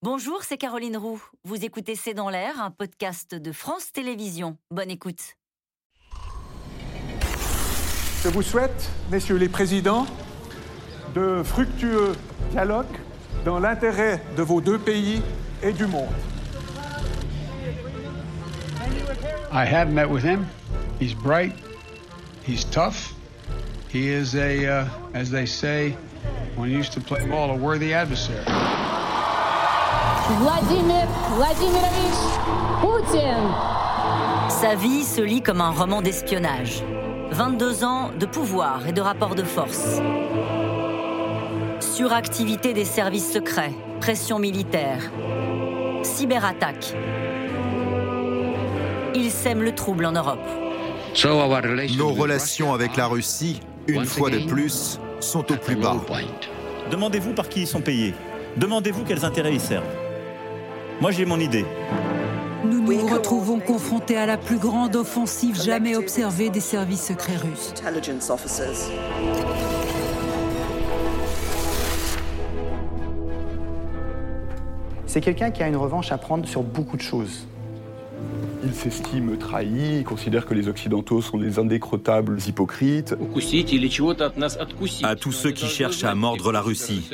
Bonjour, c'est Caroline Roux. Vous écoutez C'est dans l'air, un podcast de France Télévisions. Bonne écoute. Je vous souhaite, messieurs les présidents, de fructueux dialogues dans l'intérêt de vos deux pays et du monde. I have met with him. He's bright. He's tough. He is a, uh, as they say, when he used to play ball, a worthy adversary. Vladimir Vladimirovich Poutine. Sa vie se lit comme un roman d'espionnage. 22 ans de pouvoir et de rapports de force. Suractivité des services secrets, pression militaire, cyberattaque. Il sème le trouble en Europe. Nos relations avec la Russie, une fois de plus, sont au plus bas. Demandez-vous par qui ils sont payés. Demandez-vous quels intérêts ils servent. Moi, j'ai mon idée. Nous nous retrouvons confrontés à la plus grande offensive jamais observée des services secrets russes. C'est quelqu'un qui a une revanche à prendre sur beaucoup de choses. Il s'estime trahi, il considère que les Occidentaux sont des indécrottables hypocrites. À tous ceux qui cherchent à mordre la Russie,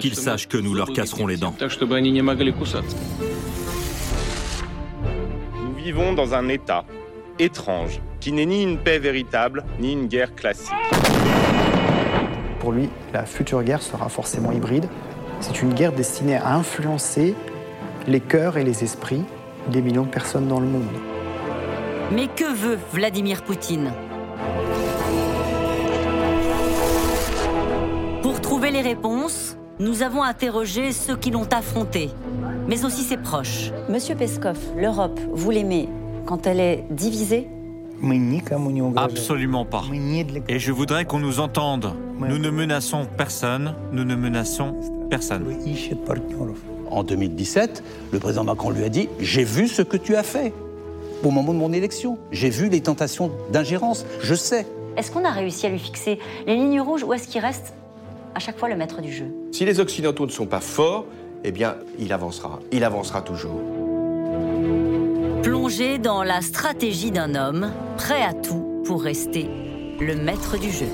qu'ils sachent que nous leur casserons les dents. Nous vivons dans un État étrange, qui n'est ni une paix véritable, ni une guerre classique. Pour lui, la future guerre sera forcément hybride. C'est une guerre destinée à influencer les cœurs et les esprits des millions de personnes dans le monde. Mais que veut Vladimir Poutine? Pour trouver les réponses, nous avons interrogé ceux qui l'ont affronté, mais aussi ses proches. Monsieur Peskov, l'Europe, vous l'aimez quand elle est divisée? Absolument pas. Et je voudrais qu'on nous entende. Nous ne menaçons personne, nous ne menaçons personne. En 2017, le président Macron lui a dit J'ai vu ce que tu as fait au moment de mon élection. J'ai vu les tentations d'ingérence. Je sais. Est-ce qu'on a réussi à lui fixer les lignes rouges ou est-ce qu'il reste à chaque fois le maître du jeu? Si les Occidentaux ne sont pas forts, eh bien, il avancera. Il avancera toujours. Plongé dans la stratégie d'un homme, prêt à tout pour rester le maître du jeu.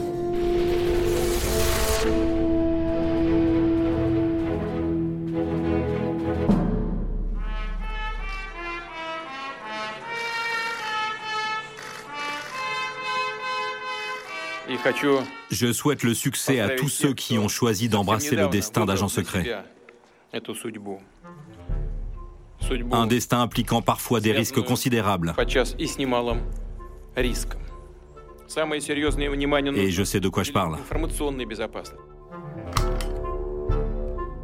Je souhaite le succès à tous ceux qui ont choisi d'embrasser le destin d'agent secret. Un destin impliquant parfois des risques considérables. Et je sais de quoi je parle.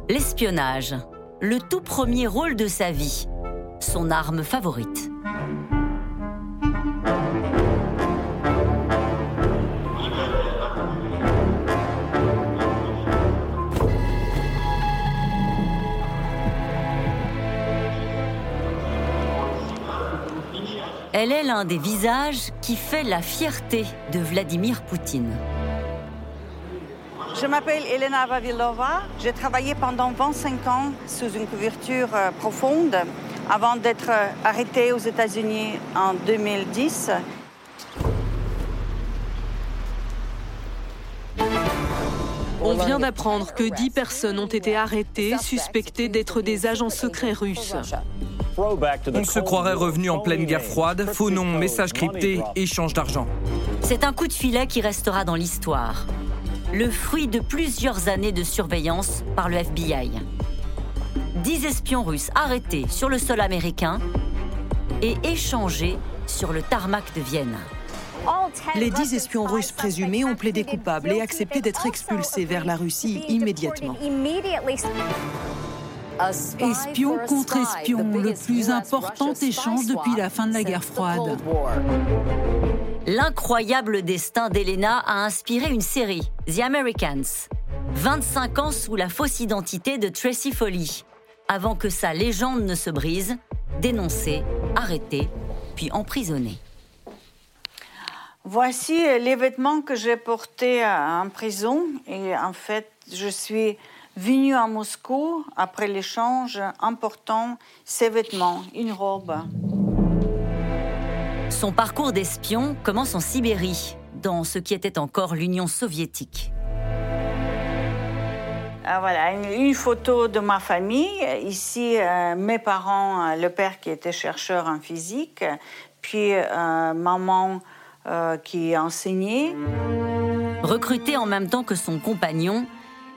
L'espionnage, le tout premier rôle de sa vie, son arme favorite. Elle est l'un des visages qui fait la fierté de Vladimir Poutine. Je m'appelle Elena Vavilova. J'ai travaillé pendant 25 ans sous une couverture euh, profonde avant d'être euh, arrêtée aux États-Unis en 2010. On vient d'apprendre que 10 personnes ont été arrêtées, suspectées d'être des agents secrets russes. On se croirait revenu en pleine guerre froide, faux nom, messages cryptés, échange d'argent. C'est un coup de filet qui restera dans l'histoire. Le fruit de plusieurs années de surveillance par le FBI. Dix espions russes arrêtés sur le sol américain et échangés sur le tarmac de Vienne. Les dix espions russes présumés ont plaidé coupables et accepté d'être expulsés vers la Russie immédiatement. Espion contre espion, le plus important échange depuis la fin de la guerre froide. L'incroyable destin d'Elena a inspiré une série, The Americans. 25 ans sous la fausse identité de Tracy Foley, avant que sa légende ne se brise, dénoncée, arrêtée, puis emprisonnée. Voici les vêtements que j'ai portés en prison et en fait, je suis venu à Moscou après l'échange important ses vêtements, une robe. Son parcours d'espion commence en Sibérie, dans ce qui était encore l'Union soviétique. Ah, voilà, une, photo de ma famille. Ici, euh, mes parents, euh, le père qui était chercheur en physique, puis euh, maman qui enseignait. Recrutée en même temps que son compagnon,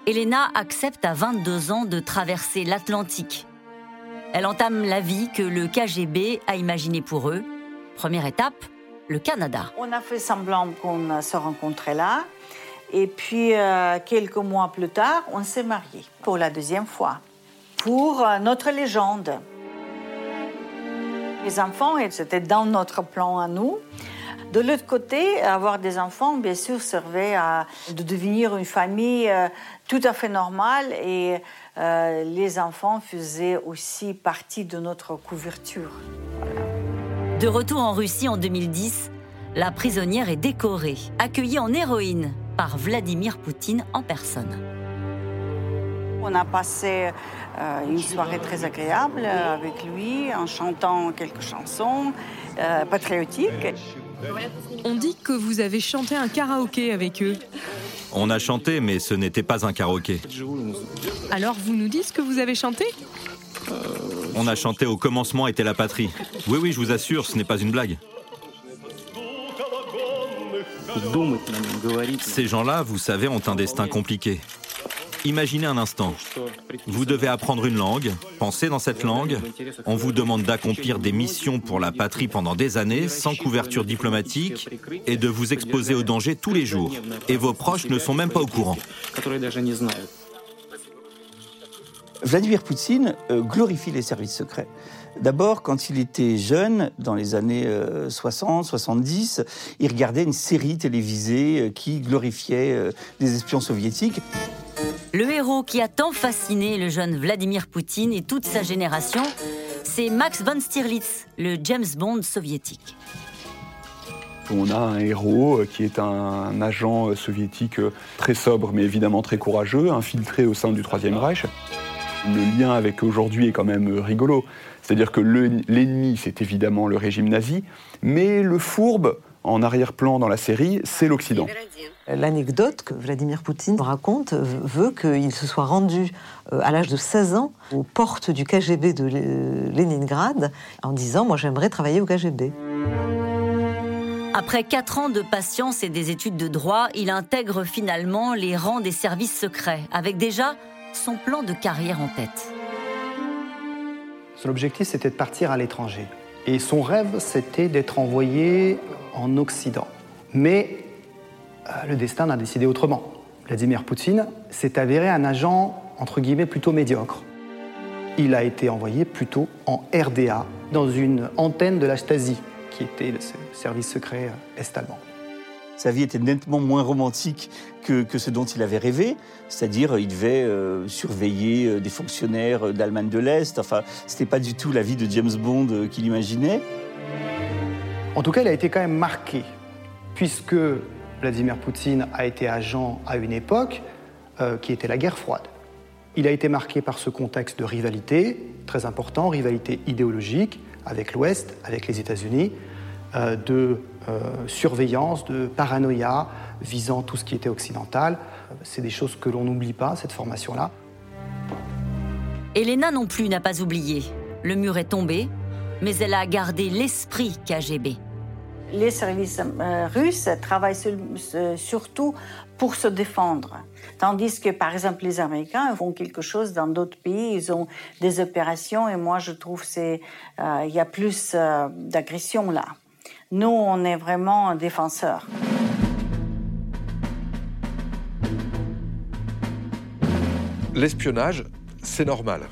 Elena accepte à 22 ans de traverser l'Atlantique. Elle entame la vie que le KGB a imaginée pour eux. Première étape, le Canada. On a fait semblant qu'on se rencontrait là. Et puis, euh, quelques mois plus tard, on s'est mariés pour la deuxième fois, pour euh, notre légende. Les enfants, c'était dans notre plan à nous. De l'autre côté, avoir des enfants, bien sûr, servait à de devenir une famille euh, tout à fait normale et les enfants faisaient aussi partie de notre couverture. De retour en Russie en 2010, la prisonnière est décorée, accueillie en héroïne par Vladimir Poutine en personne. On a passé euh, une soirée très agréable avec lui en chantant quelques chansons euh, patriotiques. On dit que vous avez chanté un karaoké avec eux. On a chanté, mais ce n'était pas un karaoké. Alors vous nous dites ce que vous avez chanté? On a chanté au commencement était la patrie. Oui, oui, je vous assure, ce n'est pas une blague. Ces gens-là, vous savez, ont un destin compliqué. Imaginez un instant. Vous devez apprendre une langue, penser dans cette langue. On vous demande d'accomplir des missions pour la patrie pendant des années, sans couverture diplomatique, et de vous exposer au danger tous les jours. Et vos proches ne sont même pas au courant. Vladimir Poutine euh, glorifie les services secrets. D'abord, quand il était jeune, dans les années 60, euh, 70, il regardait une série télévisée euh, qui glorifiait euh, des espions soviétiques. Le héros qui a tant fasciné le jeune Vladimir Poutine et toute sa génération, c'est Max von Stirlitz, le James Bond soviétique. On a un héros qui est un agent soviétique très sobre, mais évidemment très courageux, infiltré au sein du Troisième Reich. Le lien avec aujourd'hui est quand même rigolo. C'est-à-dire que l'ennemi, c'est évidemment le régime nazi, mais le fourbe, en arrière-plan dans la série, c'est l'Occident. L'anecdote que Vladimir Poutine raconte veut qu'il se soit rendu euh, à l'âge de 16 ans aux portes du KGB de Leningrad en disant Moi j'aimerais travailler au KGB. Après quatre ans de patience et des études de droit, il intègre finalement les rangs des services secrets, avec déjà son plan de carrière en tête. Son objectif, c'était de partir à l'étranger. Et son rêve, c'était d'être envoyé en Occident. Mais euh, le destin a décidé autrement. Vladimir Poutine s'est avéré un agent, entre guillemets, plutôt médiocre. Il a été envoyé plutôt en RDA, dans une antenne de la Stasi, qui était le service secret euh, est-allemand. Sa vie était nettement moins romantique que, ce dont il avait rêvé. C'est-à-dire, il devait euh, surveiller euh, des fonctionnaires euh, d'Allemagne de l'Est. Enfin, c'était pas du tout la vie de James Bond qu'il imaginait. En tout cas, il a été quand même marqué, puisque Vladimir Poutine a été agent à une époque qui était la guerre froide. Il a été marqué par ce contexte de rivalité très important, rivalité idéologique avec l'Ouest, avec les États-Unis, de euh, surveillance, de paranoïa visant tout ce qui était occidental. C'est des choses que l'on n'oublie pas, cette formation-là. Elena non plus n'a pas oublié. Le mur est tombé, mais elle a gardé l'esprit KGB. Les services euh, russes travaillent surtout pour se défendre. Tandis que, par exemple, les Américains font quelque chose dans d'autres pays, ils ont des opérations, et moi, je trouve qu'il euh, y a plus d'agression là. Nous, on est vraiment défenseurs. L'espionnage, c'est normal.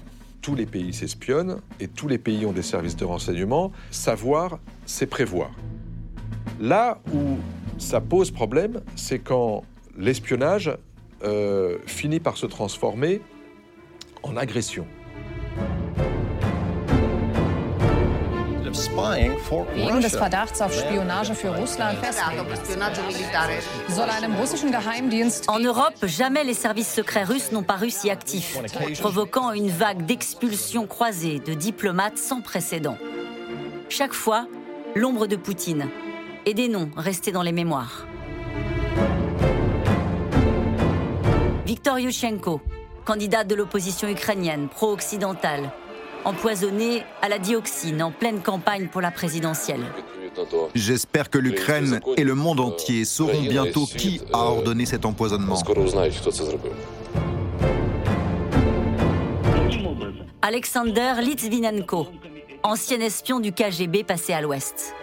Tous les pays s'espionnent et tous les pays ont des services de renseignement. Savoir, c'est prévoir. Là où ça pose problème, c'est quand l'espionnage euh, finit par se transformer en agression. Wegen des Verdachts auf Spionage für Russland soll einem russischen Geheimdienst En Europe, jamais les services secrets russes n'ont paru si actifs, provoquant une vague d'expulsions croisées de diplomates sans précédent. Chaque fois, l'ombre de Poutine et des noms restés dans les mémoires. Viktor Yushchenko, candidat de l'opposition ukrainienne pro-occidentale, empoisonné à la dioxine en pleine campagne pour la présidentielle. J'espère que l'Ukraine et le monde entier sauront bientôt qui a ordonné cet empoisonnement. Alexander Litvinenko, ancien espion du KGB passé à l'Ouest.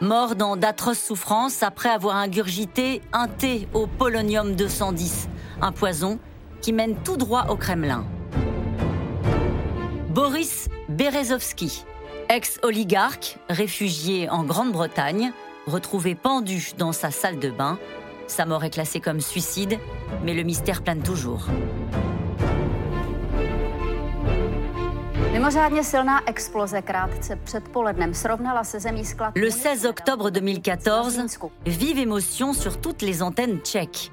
Mort dans d'atroces souffrances après avoir ingurgité un thé au polonium 210, un poison qui mène tout droit au Kremlin. Boris Berezovsky, ex-oligarque, réfugié en Grande-Bretagne, retrouvé pendu dans sa salle de bain. Sa mort est classée comme suicide, mais le mystère plane toujours. Le 16 octobre 2014, vive émotion sur toutes les antennes tchèques.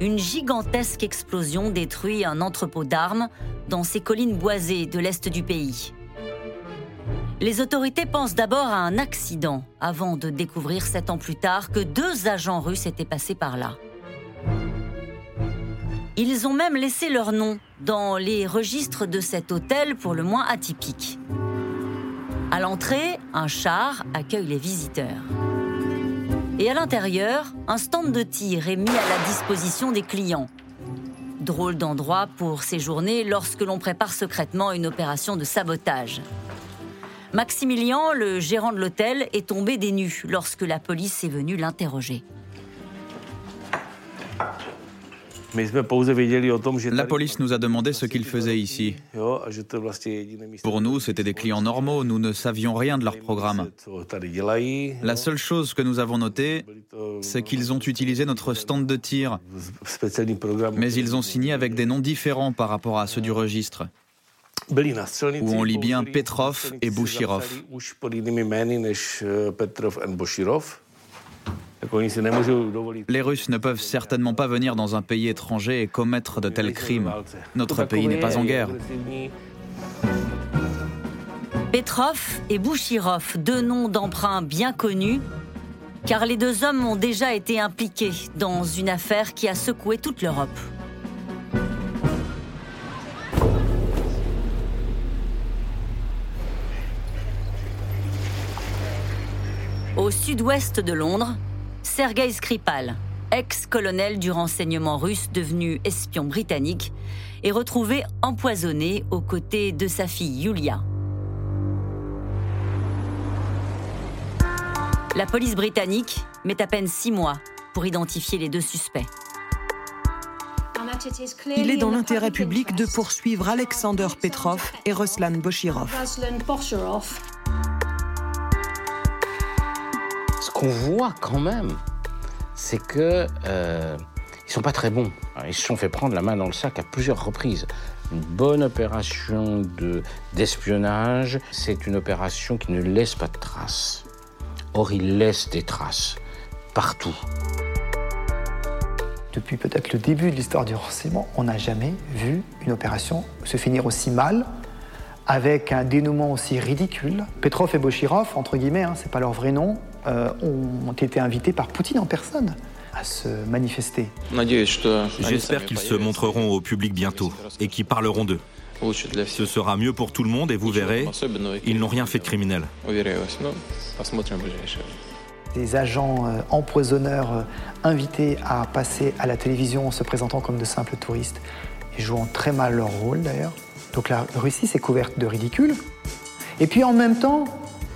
Une gigantesque explosion détruit un entrepôt d'armes dans ces collines boisées de l'est du pays. Les autorités pensent d'abord à un accident avant de découvrir sept ans plus tard que deux agents russes étaient passés par là. Ils ont même laissé leur nom dans les registres de cet hôtel pour le moins atypique. À l'entrée, un char accueille les visiteurs. Et à l'intérieur, un stand de tir est mis à la disposition des clients. Drôle d'endroit pour séjourner lorsque l'on prépare secrètement une opération de sabotage. Maximilien, le gérant de l'hôtel, est tombé des nues lorsque la police est venue l'interroger. La police nous a demandé ce qu'ils faisaient ici. Pour nous, c'était des clients normaux, nous ne savions rien de leur programme. La seule chose que nous avons notée, c'est qu'ils ont utilisé notre stand de tir, mais ils ont signé avec des noms différents par rapport à ceux du registre où on lit bien Petrov et Bouchirov. Les Russes ne peuvent certainement pas venir dans un pays étranger et commettre de tels crimes. Notre pays n'est pas en guerre. Petrov et Bouchirov, deux noms d'emprunt bien connus, car les deux hommes ont déjà été impliqués dans une affaire qui a secoué toute l'Europe. Au sud-ouest de Londres, Sergei Skripal, ex-colonel du renseignement russe devenu espion britannique, est retrouvé empoisonné aux côtés de sa fille Yulia. La police britannique met à peine six mois pour identifier les deux suspects. Il est dans l'intérêt public de poursuivre Alexander Petrov et Ruslan Boshirov. Qu'on voit quand même, c'est que euh, sont pas très bons. Ils se sont fait prendre la main dans le sac à plusieurs reprises. Une bonne opération de d'espionnage, c'est une opération qui ne laisse pas de traces. Or, ils laissent des traces partout. Depuis peut-être le début de l'histoire du renseignement, on n'a jamais vu une opération se finir aussi mal, avec un dénouement aussi ridicule. Petrov et Boshirov, entre guillemets, hein, c'est pas leur vrai nom, euh, ont été invités par Poutine en personne à se manifester. J'espère qu'ils se montreront au public bientôt et qu'ils parleront d'eux. Ce sera mieux pour tout le monde et vous verrez, ils n'ont rien fait de criminel. Des agents euh, empoisonneurs euh, invités à passer à la télévision en se présentant comme de simples touristes et jouant très mal leur rôle d'ailleurs. Donc la Russie s'est couverte de ridicule. Et puis en même temps,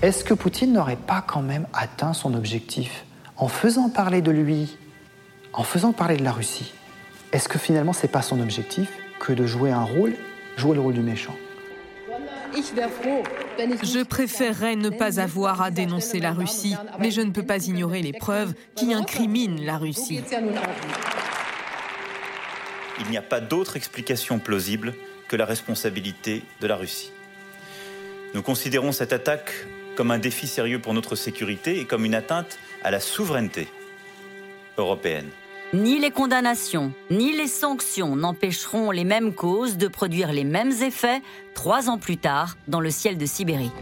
est-ce que Poutine n'aurait pas quand même atteint son objectif en faisant parler de lui, en faisant parler de la Russie? Est-ce que finalement c'est pas son objectif que de jouer un rôle, jouer le rôle du méchant? Je préférerais ne pas avoir à dénoncer la Russie, mais je ne peux pas ignorer les preuves qui incriminent la Russie. Il n'y a pas d'autre explication plausible que la responsabilité de la Russie. Nous considérons cette attaque comme un défi sérieux pour notre sécurité et comme une atteinte à la souveraineté européenne. Ni les condamnations, ni les sanctions n'empêcheront les mêmes causes de produire les mêmes effets trois ans plus tard dans le ciel de Sibérie.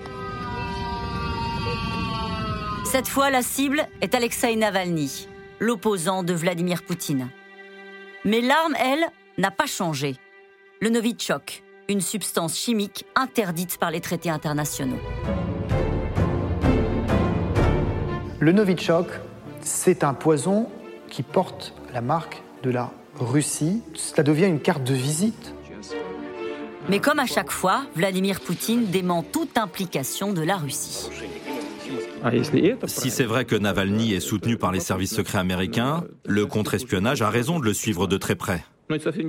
Cette fois, la cible est Alexei Navalny, l'opposant de Vladimir Poutine. Mais l'arme, elle, n'a pas changé. Le Novichok, une substance chimique interdite par les traités internationaux. Le Novichok, c'est un poison qui porte la marque de la Russie. Cela devient une carte de visite. Mais comme à chaque fois, Vladimir Poutine dément toute implication de la Russie. Si c'est vrai que Navalny est soutenu par les services secrets américains, le contre-espionnage a raison de le suivre de très près.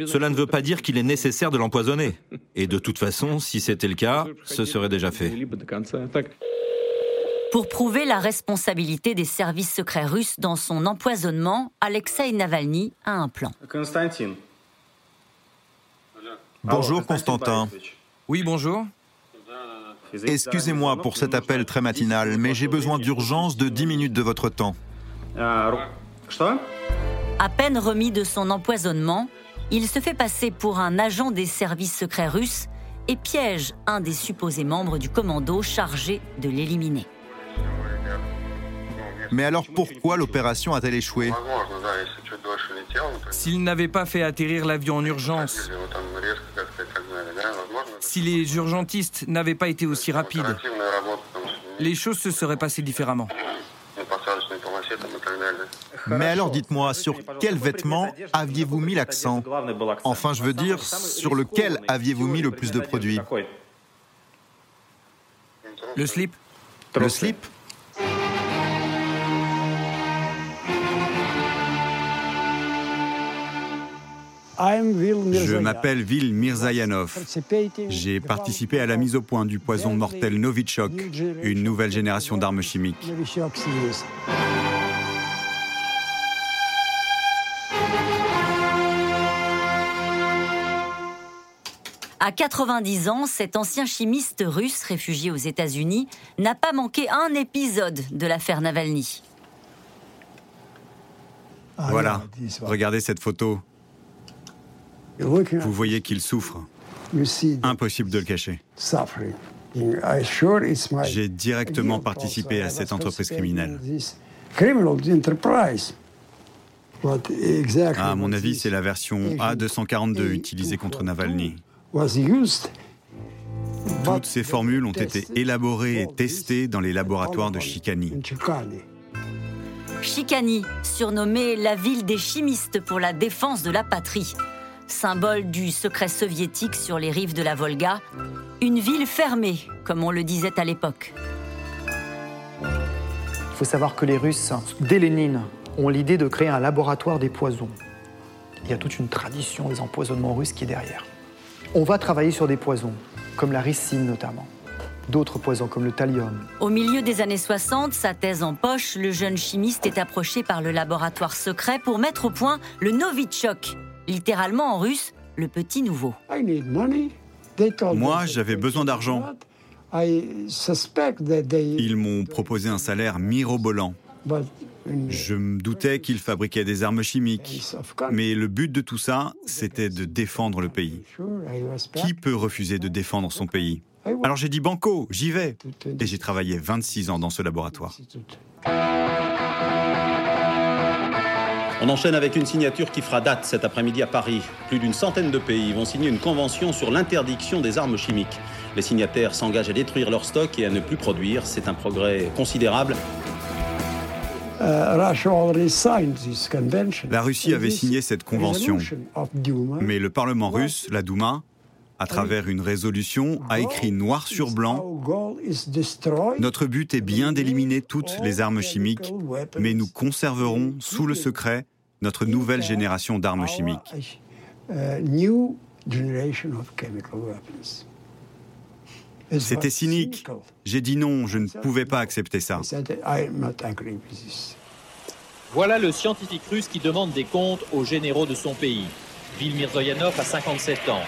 Cela ne veut pas dire qu'il est nécessaire de l'empoisonner. Et de toute façon, si c'était le cas, ce serait déjà fait. Pour prouver la responsabilité des services secrets russes dans son empoisonnement, Alexei Navalny a un plan. Bonjour Constantin. Oui, bonjour. Excusez-moi pour cet appel très matinal, mais j'ai besoin d'urgence de 10 minutes de votre temps. À peine remis de son empoisonnement, il se fait passer pour un agent des services secrets russes et piège un des supposés membres du commando chargé de l'éliminer. Mais alors pourquoi l'opération a-t-elle échoué S'il n'avait pas fait atterrir l'avion en urgence, si les urgentistes n'avaient pas été aussi rapides, les choses se seraient passées différemment. Mais alors dites-moi, sur quel vêtement aviez-vous mis l'accent Enfin, je veux dire, sur lequel aviez-vous mis le plus de produits Le slip Le slip Je m'appelle Vil Mirzayanov. J'ai participé à la mise au point du poison mortel Novichok, une nouvelle génération d'armes chimiques. À 90 ans, cet ancien chimiste russe réfugié aux États-Unis n'a pas manqué un épisode de l'affaire Navalny. Voilà, regardez cette photo. Vous voyez qu'il souffre. Impossible de le cacher. J'ai directement participé à cette entreprise criminelle. À mon avis, c'est la version A242 utilisée contre Navalny. Toutes ces formules ont été élaborées et testées dans les laboratoires de Chicani. Chicani, surnommée la ville des chimistes pour la défense de la patrie, symbole du secret soviétique sur les rives de la Volga, une ville fermée, comme on le disait à l'époque. Il faut savoir que les Russes, dès Lénine, ont l'idée de créer un laboratoire des poisons. Il y a toute une tradition des empoisonnements russes qui est derrière. On va travailler sur des poisons, comme la ricine notamment. D'autres poisons comme le thallium. Au milieu des années 60, sa thèse en poche, le jeune chimiste est approché par le laboratoire secret pour mettre au point le Novichok, littéralement en russe, le petit nouveau. Moi, j'avais besoin d'argent. Ils m'ont proposé un salaire mirobolant. Je me doutais qu'ils fabriquaient des armes chimiques. Mais le but de tout ça, c'était de défendre le pays. Qui peut refuser de défendre son pays? Alors j'ai dit Banco, j'y vais. Et j'ai travaillé 26 ans dans ce laboratoire. On enchaîne avec une signature qui fera date cet après-midi à Paris. Plus d'une centaine de pays vont signer une convention sur l'interdiction des armes chimiques. Les signataires s'engagent à détruire leur stock et à ne plus produire. C'est un progrès considérable. La Russie avait signé cette convention, mais le Parlement russe, la Douma, à travers une résolution, a écrit noir sur blanc Notre but est bien d'éliminer toutes les armes chimiques, mais nous conserverons sous le secret notre nouvelle génération d'armes chimiques. C'était cynique. J'ai dit non, je ne pouvais pas accepter ça. Voilà le scientifique russe qui demande des comptes aux généraux de son pays. Vil Mirzoyanov a 57 ans.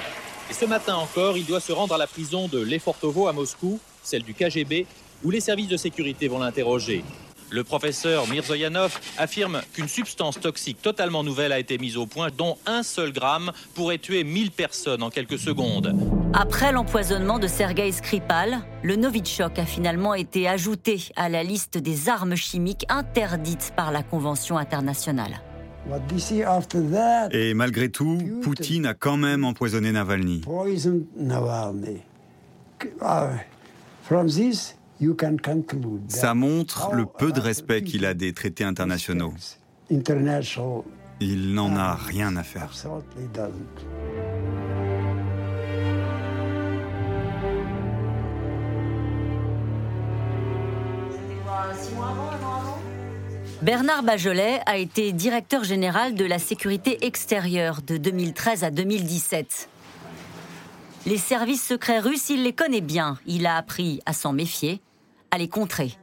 Ce matin encore, il doit se rendre à la prison de Lefortovo à Moscou, celle du KGB, où les services de sécurité vont l'interroger. Le professeur Mirzoyanov affirme qu'une substance toxique totalement nouvelle a été mise au point, dont un seul gramme pourrait tuer 1000 personnes en quelques secondes. Après l'empoisonnement de Sergei Skripal, le Novichok a finalement été ajouté à la liste des armes chimiques interdites par la Convention internationale. Et malgré tout, Poutine a quand même empoisonné Navalny. Ça montre le peu de respect qu'il a des traités internationaux. Il n'en a rien à faire. Bernard Bajolet a été directeur général de la sécurité extérieure de 2013 à 2017. Les services secrets russes, il les connaît bien. Il a appris à s'en méfier à les contrer.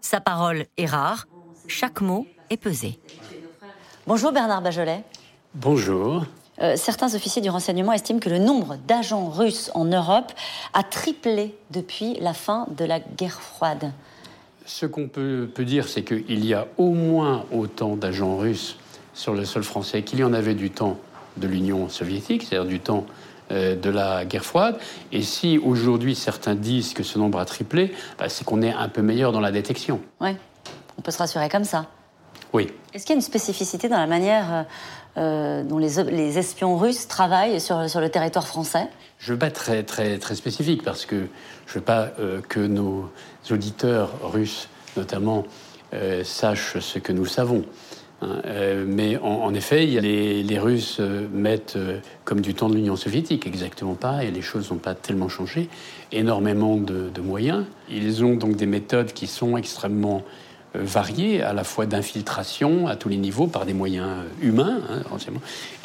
Sa parole est rare, chaque mot est pesé. Bonjour Bernard Bajolet. Bonjour. Euh, certains officiers du renseignement estiment que le nombre d'agents russes en Europe a triplé depuis la fin de la guerre froide. Ce qu'on peut, peut, dire, c'est qu'il y a au moins autant d'agents russes sur le sol français qu'il y en avait du temps de l'Union soviétique, c'est-à-dire du temps euh, de la guerre froide. Et si aujourd'hui certains disent que ce nombre a triplé, bah, c'est qu'on est un peu meilleur dans la détection. Oui, on peut se rassurer comme ça. Oui. Est-ce qu'il y a une spécificité dans la manière euh, euh, dont les, espions russes travaillent sur, le territoire français? Je veux pas très, très, très spécifique parce que je veux pas que nos auditeurs russes, notamment, sachent ce que nous savons. Hein, euh, mais en, effet, les, les, Russes euh, mettent, euh, comme du temps de l'Union soviétique, exactement pas, et les choses n'ont pas tellement changé, énormément de, moyens. Ils ont donc des méthodes qui sont extrêmement euh, variés, à la fois d'infiltration à tous les niveaux par des moyens euh, humains, hein,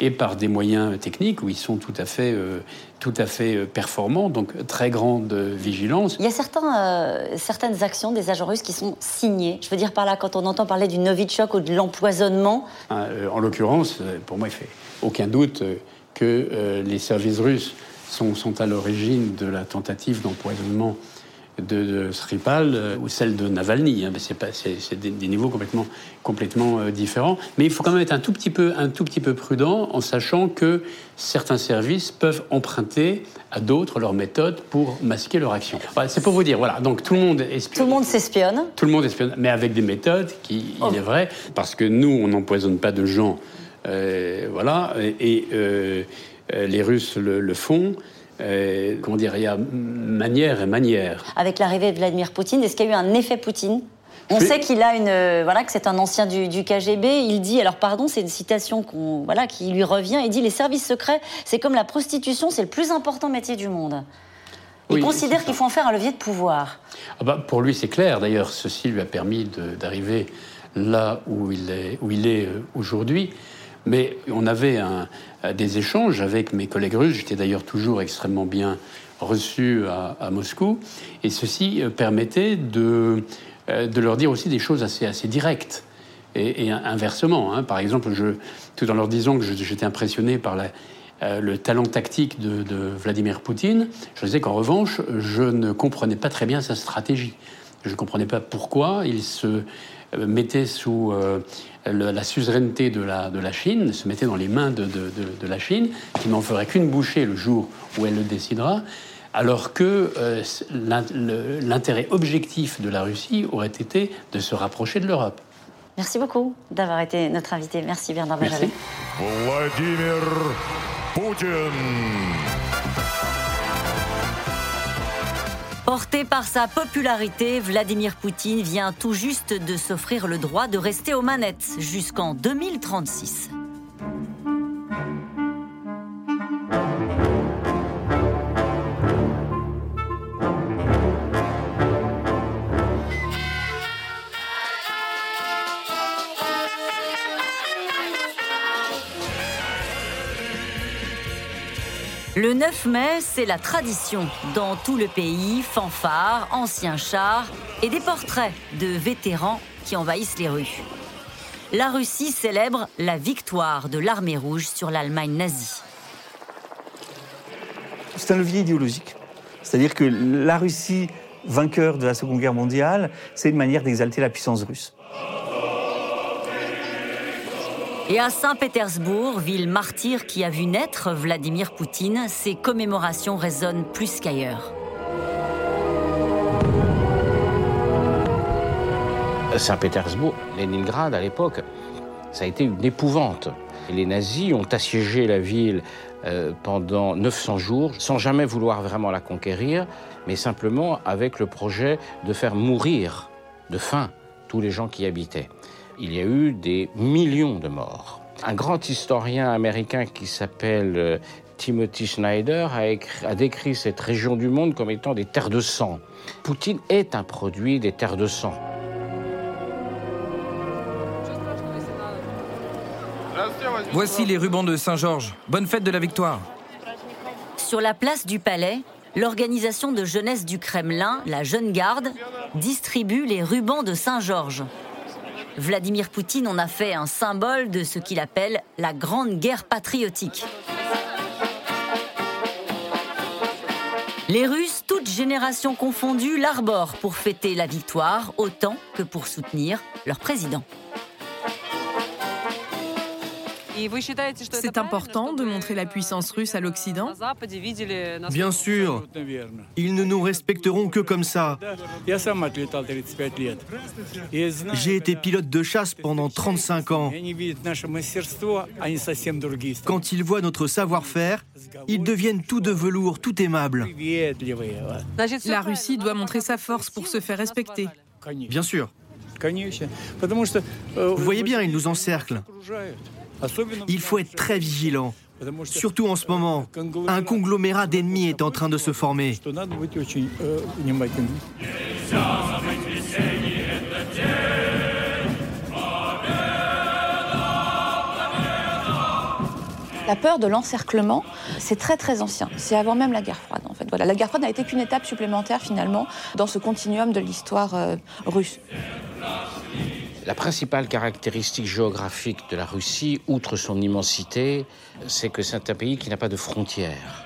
et par des moyens techniques où ils sont tout à fait, euh, tout à fait performants, donc très grande vigilance. Il y a certains, certaines actions des agents russes qui sont signées. Je veux dire par là, quand on entend parler du Novichok ou de l'empoisonnement. Ah, en l'occurrence, pour moi, il fait aucun doute que les services russes sont, sont à l'origine de la tentative d'empoisonnement de, Sripal euh, ou celle de Navalny. Hein, c'est des, des, niveaux complètement, complètement euh, différents. Mais il faut quand même être un tout, petit peu, un tout petit peu prudent en sachant que certains services peuvent emprunter à d'autres leurs méthodes pour masquer leur action. c'est pour vous dire, voilà. Donc tout le monde espionne. Tout le monde s'espionne. Tout le monde espionne, mais avec des méthodes qui, il oh. est vrai, parce que nous, on n'empoisonne pas de gens. Euh, voilà. Et, les Russes le font. Euh, comment dire, il y a manière et manière. Avec l'arrivée de Vladimir Poutine, est-ce qu'il y a eu un effet Poutine? On sait qu'il a une, euh, voilà, que c'est un ancien du, KGB. Il dit, alors pardon, c'est une citation qu'on, voilà, qui lui revient. Il dit les services secrets, c'est comme la prostitution, c'est le plus important métier du monde. Il considère qu'il faut en faire un levier de pouvoir. Ah bah, pour lui, c'est clair. D'ailleurs, ceci lui a permis d'arriver là où il est, où il est euh, aujourd'hui. Mais on avait des échanges avec mes collègues russes. J'étais d'ailleurs toujours extrêmement bien reçu à, Moscou. Et ceci euh, permettait de, euh, de leur dire aussi des choses assez, assez directes. Et, inversement, hein. par exemple, je, tout en leur disant que j'étais impressionné par euh, le talent tactique de, Vladimir Poutine, je disais qu'en revanche, je ne comprenais pas très bien sa stratégie. Je ne comprenais pas pourquoi il se mettait sous la suzeraineté de la, de la Chine, se mettait dans les mains de, de, la Chine, qui n'en ferait qu'une bouchée le jour où elle le décidera, alors que euh, l'intérêt objectif de la Russie aurait été de se rapprocher de l'Europe. Merci beaucoup d'avoir été notre invité. Merci Bernard Benjamin. Vladimir Poutine. Porté par sa popularité, Vladimir Poutine vient tout juste de s'offrir le droit de rester aux manettes jusqu'en 2036. Le 9 mai, c'est la tradition. Dans tout le pays, fanfares, anciens chars et des portraits de vétérans qui envahissent les rues. La Russie célèbre la victoire de l'armée rouge sur l'Allemagne nazie. C'est un levier idéologique. C'est-à-dire que la Russie vainqueur de la Seconde Guerre mondiale, c'est une manière d'exalter la puissance russe. Et à Saint-Pétersbourg, ville martyre qui a vu naître Vladimir Poutine, ces commémorations résonnent plus qu'ailleurs. Saint-Pétersbourg, Leningrad à l'époque, ça a été une épouvante. Les nazis ont assiégé la ville euh, pendant 900 jours sans jamais vouloir vraiment la conquérir, mais simplement avec le projet de faire mourir de faim tous les gens qui y habitaient il y a eu des millions de morts. Un grand historien américain qui s'appelle euh, Timothy Snyder a, décrit cette région du monde comme étant des terres de sang. Poutine est un produit des terres de sang. Voici les rubans de Saint-Georges. Bonne fête de la victoire. Sur la place du Palais, l'organisation de jeunesse du Kremlin, la Jeune Garde, distribue les rubans de Saint-Georges. Vladimir Poutine en a fait un symbole de ce qu'il appelle la grande guerre patriotique. Les Russes, toutes générations confondues, l'arborent pour fêter la victoire autant que pour soutenir leur président. C'est important de montrer la puissance russe à l'Occident Bien sûr. Ils ne nous respecteront que comme ça. J'ai été pilote de chasse pendant 35 ans. Quand ils voient notre savoir-faire, ils deviennent tout de velours, tout aimables. La Russie doit montrer sa force pour se faire respecter. Bien sûr. Vous voyez bien, ils nous encerclent. Il faut être très vigilant. Surtout en ce moment, un conglomérat d'ennemis est en train de se former. La peur de l'encerclement, c'est très très ancien. C'est avant même la guerre froide en fait. Voilà, la guerre froide n'a été qu'une étape supplémentaire finalement dans ce continuum de l'histoire euh, russe. La principale caractéristique géographique de la Russie, outre son immensité, c'est que c'est un pays qui n'a pas de frontières,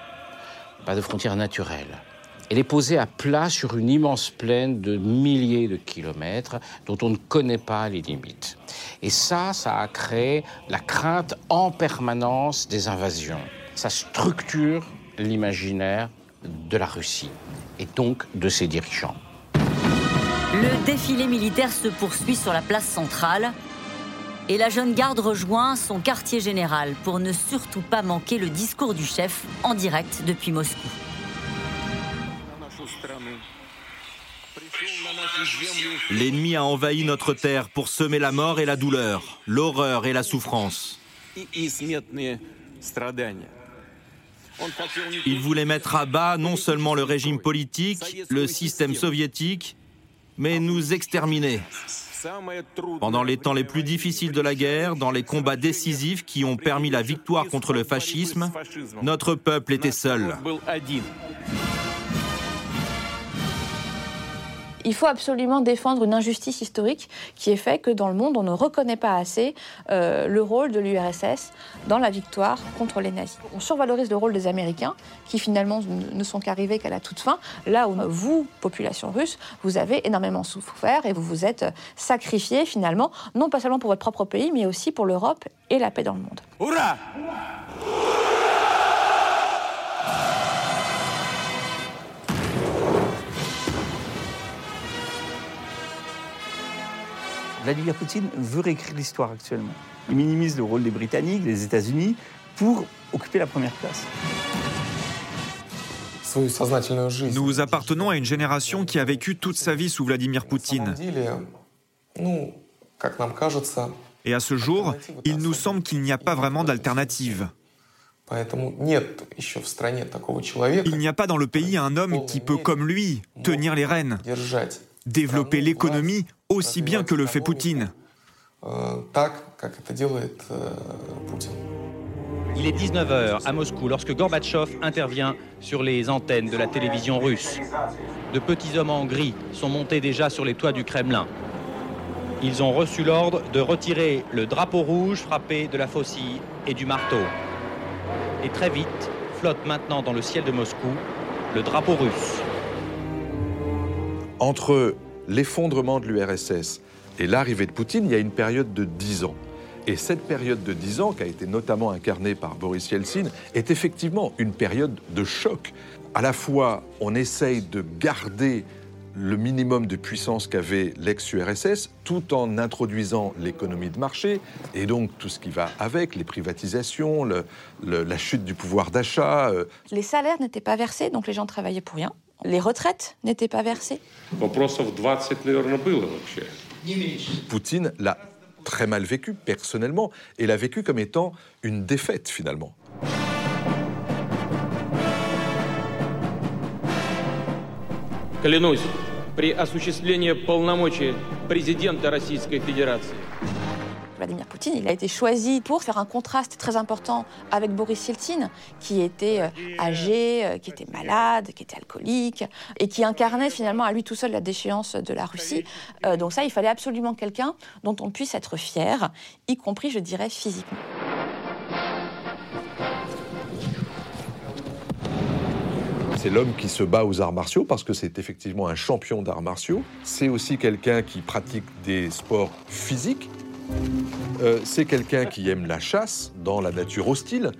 pas de frontières naturelles. Elle est posée à plat sur une immense plaine de milliers de kilomètres dont on ne connaît pas les limites. Et ça, ça a créé la crainte en permanence des invasions. Ça structure l'imaginaire de la Russie et donc de ses dirigeants. Le défilé militaire se poursuit sur la place centrale et la jeune garde rejoint son quartier général pour ne surtout pas manquer le discours du chef en direct depuis Moscou. L'ennemi a envahi notre terre pour semer la mort et la douleur, l'horreur et la souffrance. Il voulait mettre à bas non seulement le régime politique, le système soviétique, mais nous exterminer. Pendant les temps les plus difficiles de la guerre, dans les combats décisifs qui ont permis la victoire contre le fascisme, notre peuple était seul. Il faut absolument défendre une injustice historique qui est faite que dans le monde, on ne reconnaît pas assez euh, le rôle de l'URSS dans la victoire contre les nazis. On survalorise le rôle des Américains, qui finalement ne sont qu'arrivés qu'à la toute fin, là où vous, population russe, vous avez énormément souffert et vous vous êtes sacrifiés finalement, non pas seulement pour votre propre pays, mais aussi pour l'Europe et la paix dans le monde. Vladimir Poutine veut réécrire l'histoire actuellement. Il minimise le rôle des Britanniques, des États-Unis, pour occuper la première place. Nous appartenons à une génération qui a vécu toute sa vie sous Vladimir Poutine. Et à ce jour, il nous semble qu'il n'y a pas vraiment d'alternative. Il n'y a pas dans le pays un homme qui peut, comme lui, tenir les rênes, développer l'économie aussi bien que le fait Poutine. Il est 19h à Moscou lorsque Gorbatchev intervient sur les antennes de la télévision russe. De petits hommes en gris sont montés déjà sur les toits du Kremlin. Ils ont reçu l'ordre de retirer le drapeau rouge frappé de la faucille et du marteau. Et très vite, flotte maintenant dans le ciel de Moscou le drapeau russe. Entre l'effondrement de l'URSS et l'arrivée de Poutine, il y a une période de 10 ans. Et cette période de 10 ans, qui a été notamment incarnée par Boris Yeltsin, est effectivement une période de choc. À la fois, on essaye de garder le minimum de puissance qu'avait l'ex-URSS, tout en introduisant l'économie de marché, et donc tout ce qui va avec, les privatisations, la chute du pouvoir d'achat. Euh. Les salaires n'étaient pas versés, donc les gens travaillaient pour rien. Les retraites n'étaient pas versées. Poutine l'a très mal vécu personnellement et l'a vécu comme étant une défaite finalement. Клянусь при осуществлении полномочий президента Российской Федерации Vladimir Poutine, il a été choisi pour faire un contraste très important avec Boris Yeltsin, qui était euh, âgé, euh, qui était malade, qui était alcoolique, et qui incarnait finalement à lui tout seul la déchéance de la Russie. Euh, donc ça, il fallait absolument quelqu'un dont on puisse être fier, y compris, je dirais, physiquement. C'est l'homme qui se bat aux arts martiaux parce que c'est effectivement un champion d'arts martiaux. C'est aussi quelqu'un qui pratique des sports physiques euh, c'est quelqu'un qui aime la chasse dans la nature hostile.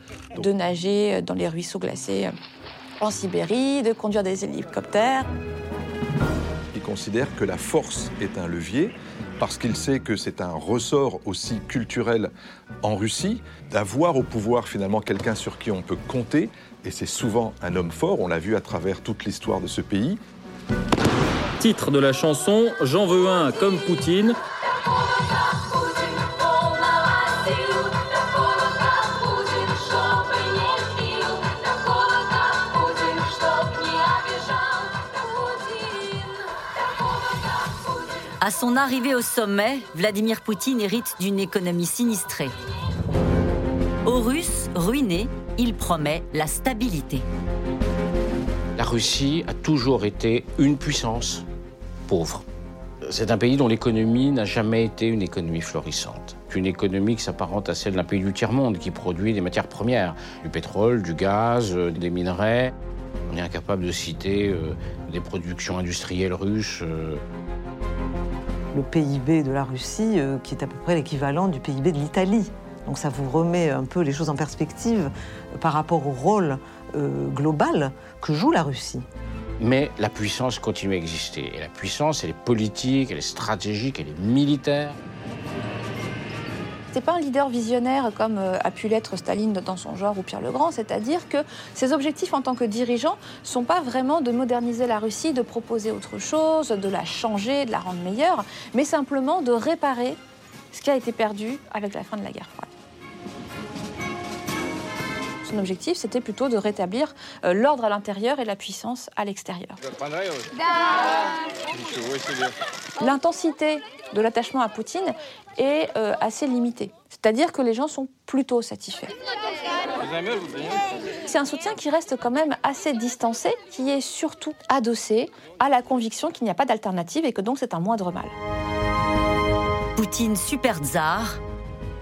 De nager dans les ruisseaux glacés euh, en Sibérie, de conduire des hélicoptères. Il considère que la force est un levier parce qu'il sait que c'est un ressort aussi culturel en Russie, d'avoir au pouvoir finalement quelqu'un sur qui on peut compter, et c'est souvent un homme fort, on l'a vu à travers toute l'histoire de ce pays. Titre de la chanson J'en veux un comme Poutine. À son arrivée au sommet, Vladimir Poutine hérite d'une économie sinistrée. Aux Russes, ruinés, il promet la stabilité. La Russie a toujours été une puissance pauvre. C'est un pays dont l'économie n'a jamais été une économie florissante. Une économie qui s'apparente à celle d'un pays du tiers-monde qui produit des matières premières, du pétrole, du gaz, euh, des minerais. On est incapable de citer euh, des productions industrielles russes. Euh, le PIB de la Russie, euh, qui est à peu près l'équivalent du PIB de l'Italie. Donc ça vous remet un peu les choses en perspective euh, par rapport au rôle euh, global que joue la Russie. Mais la puissance continue à exister. Et la puissance, elle est politique, elle est stratégique, elle est militaire. C'est pas un leader visionnaire comme euh, a pu l'être Staline dans son genre ou Pierre le Grand, c'est-à-dire que ses objectifs en tant que dirigeant sont pas vraiment de moderniser la Russie, de proposer autre chose, de la changer, de la rendre meilleure, mais simplement de réparer ce qui a été perdu avec la fin de la guerre froide. Son objectif, c'était plutôt de rétablir euh, l'ordre à l'intérieur et la puissance à l'extérieur. L'intensité de l'attachement à Poutine est euh, assez limitée. C'est-à-dire que les gens sont plutôt satisfaits. C'est un soutien qui reste quand même assez distancé, qui est surtout adossé à la conviction qu'il n'y a pas d'alternative et que donc c'est un moindre mal. Poutine super tsar,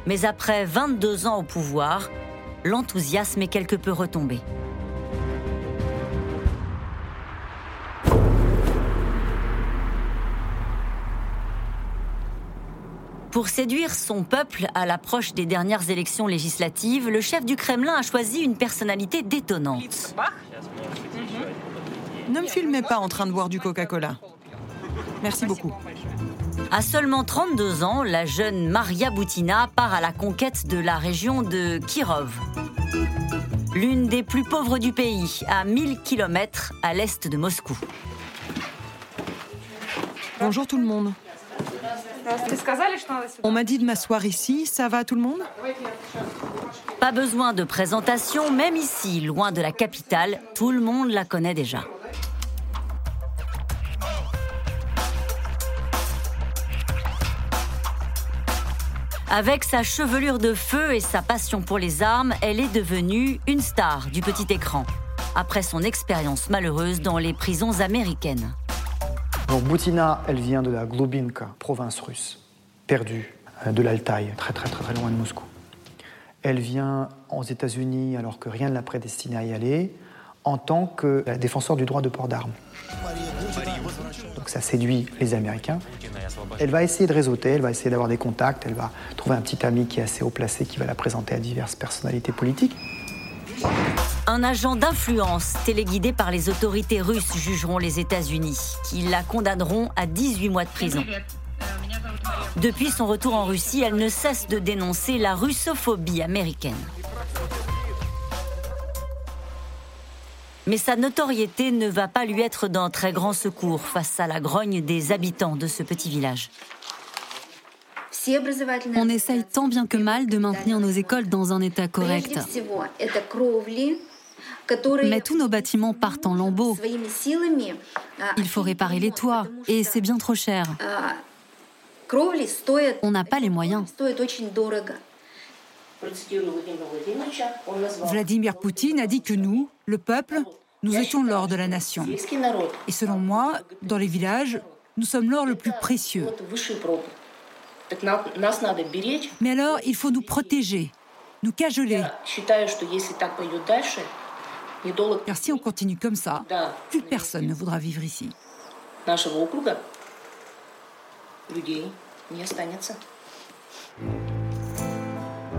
mais après 22 ans au pouvoir, l'enthousiasme est quelque peu retombé. Pour séduire son peuple à l'approche des dernières élections législatives, le chef du Kremlin a choisi une personnalité détonnante. Ne me filmez pas en train de boire du Coca-Cola. Merci beaucoup. À seulement 32 ans, la jeune Maria Boutina part à la conquête de la région de Kirov. L'une des plus pauvres du pays, à 1000 km à l'est de Moscou. Bonjour tout le monde. On m'a dit de m'asseoir ici, ça va tout le monde? Pas besoin de présentation, même ici, loin de la capitale, tout le monde la connaît déjà. Avec sa chevelure de feu et sa passion pour les armes, elle est devenue une star du petit écran, après son expérience malheureuse dans les prisons américaines. Donc Boutina, elle vient de la Glubinka, province russe, perdue euh, de l'Altaï, très très très très loin de Moscou. Elle vient aux États-Unis alors que rien ne l'a prédestinée à y aller, en tant que défenseur du droit de port d'armes. Donc ça séduit les Américains. Elle va essayer de réseauter, elle va essayer d'avoir des contacts, elle va trouver un petit ami qui est assez haut placé qui va la présenter à diverses personnalités politiques. Un agent d'influence téléguidé par les autorités russes jugeront les États-Unis, qui la condamneront à 18 mois de prison. Depuis son retour en Russie, elle ne cesse de dénoncer la russophobie américaine. Mais sa notoriété ne va pas lui être d'un très grand secours face à la grogne des habitants de ce petit village. On essaye tant bien que mal de maintenir nos écoles dans un état correct. Mais tous nos bâtiments partent en lambeaux. Il faut réparer les toits et c'est bien trop cher. On n'a pas les moyens. Vladimir Poutine a dit que nous, le peuple, nous étions l'or de la nation. Et selon moi, dans les villages, nous sommes l'or le plus précieux. Mais alors, il faut nous protéger, nous cajoler. Car si on continue comme ça, plus personne ne voudra vivre ici.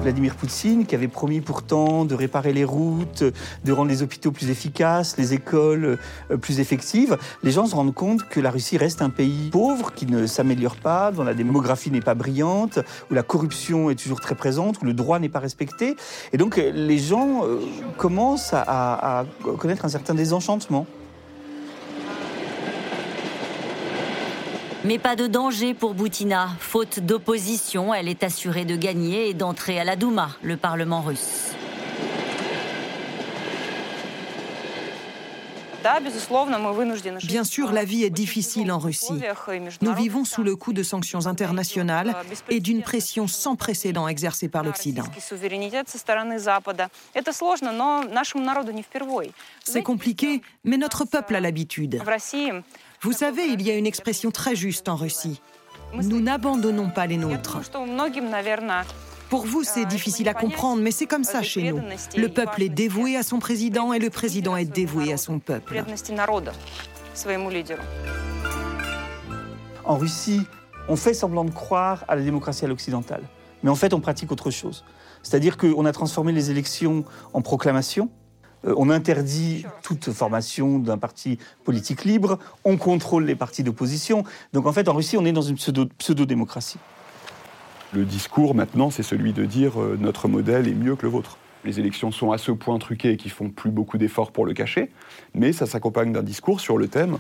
Vladimir Poutine, qui avait promis pourtant de réparer les routes, de rendre les hôpitaux plus efficaces, les écoles euh, plus effectives, les gens se rendent compte que la Russie reste un pays pauvre, qui ne s'améliore pas, dont la démographie n'est pas brillante, où la corruption est toujours très présente, où le droit n'est pas respecté. Et donc les gens euh, commencent à connaître un certain désenchantement. Mais pas de danger pour Boutina. Faute d'opposition, elle est assurée de gagner et d'entrer à la Douma, le Parlement russe. Bien sûr, la vie est difficile en Russie. Nous vivons sous le coup de sanctions internationales et d'une pression sans précédent exercée par l'Occident. C'est compliqué, mais notre peuple a l'habitude. Vous savez, il y a une expression très juste en Russie. Nous n'abandonnons pas les nôtres. Pour vous, c'est difficile à comprendre, mais c'est comme ça chez nous. Le peuple est dévoué à son président et le président est dévoué à son peuple. En Russie, on fait semblant de croire à la démocratie à l'occidentale, mais en fait, on pratique autre chose. C'est-à-dire qu'on a transformé les élections en proclamations, on interdit toute formation d'un parti politique libre, on contrôle les partis d'opposition. Donc en fait, en Russie, on est dans une pseudo-démocratie. le discours maintenant, c'est celui de dire euh, notre modèle est mieux que le vôtre. Les élections sont à ce point truquées qu'ils font plus beaucoup d'efforts pour le cacher, mais ça s'accompagne d'un discours sur le thème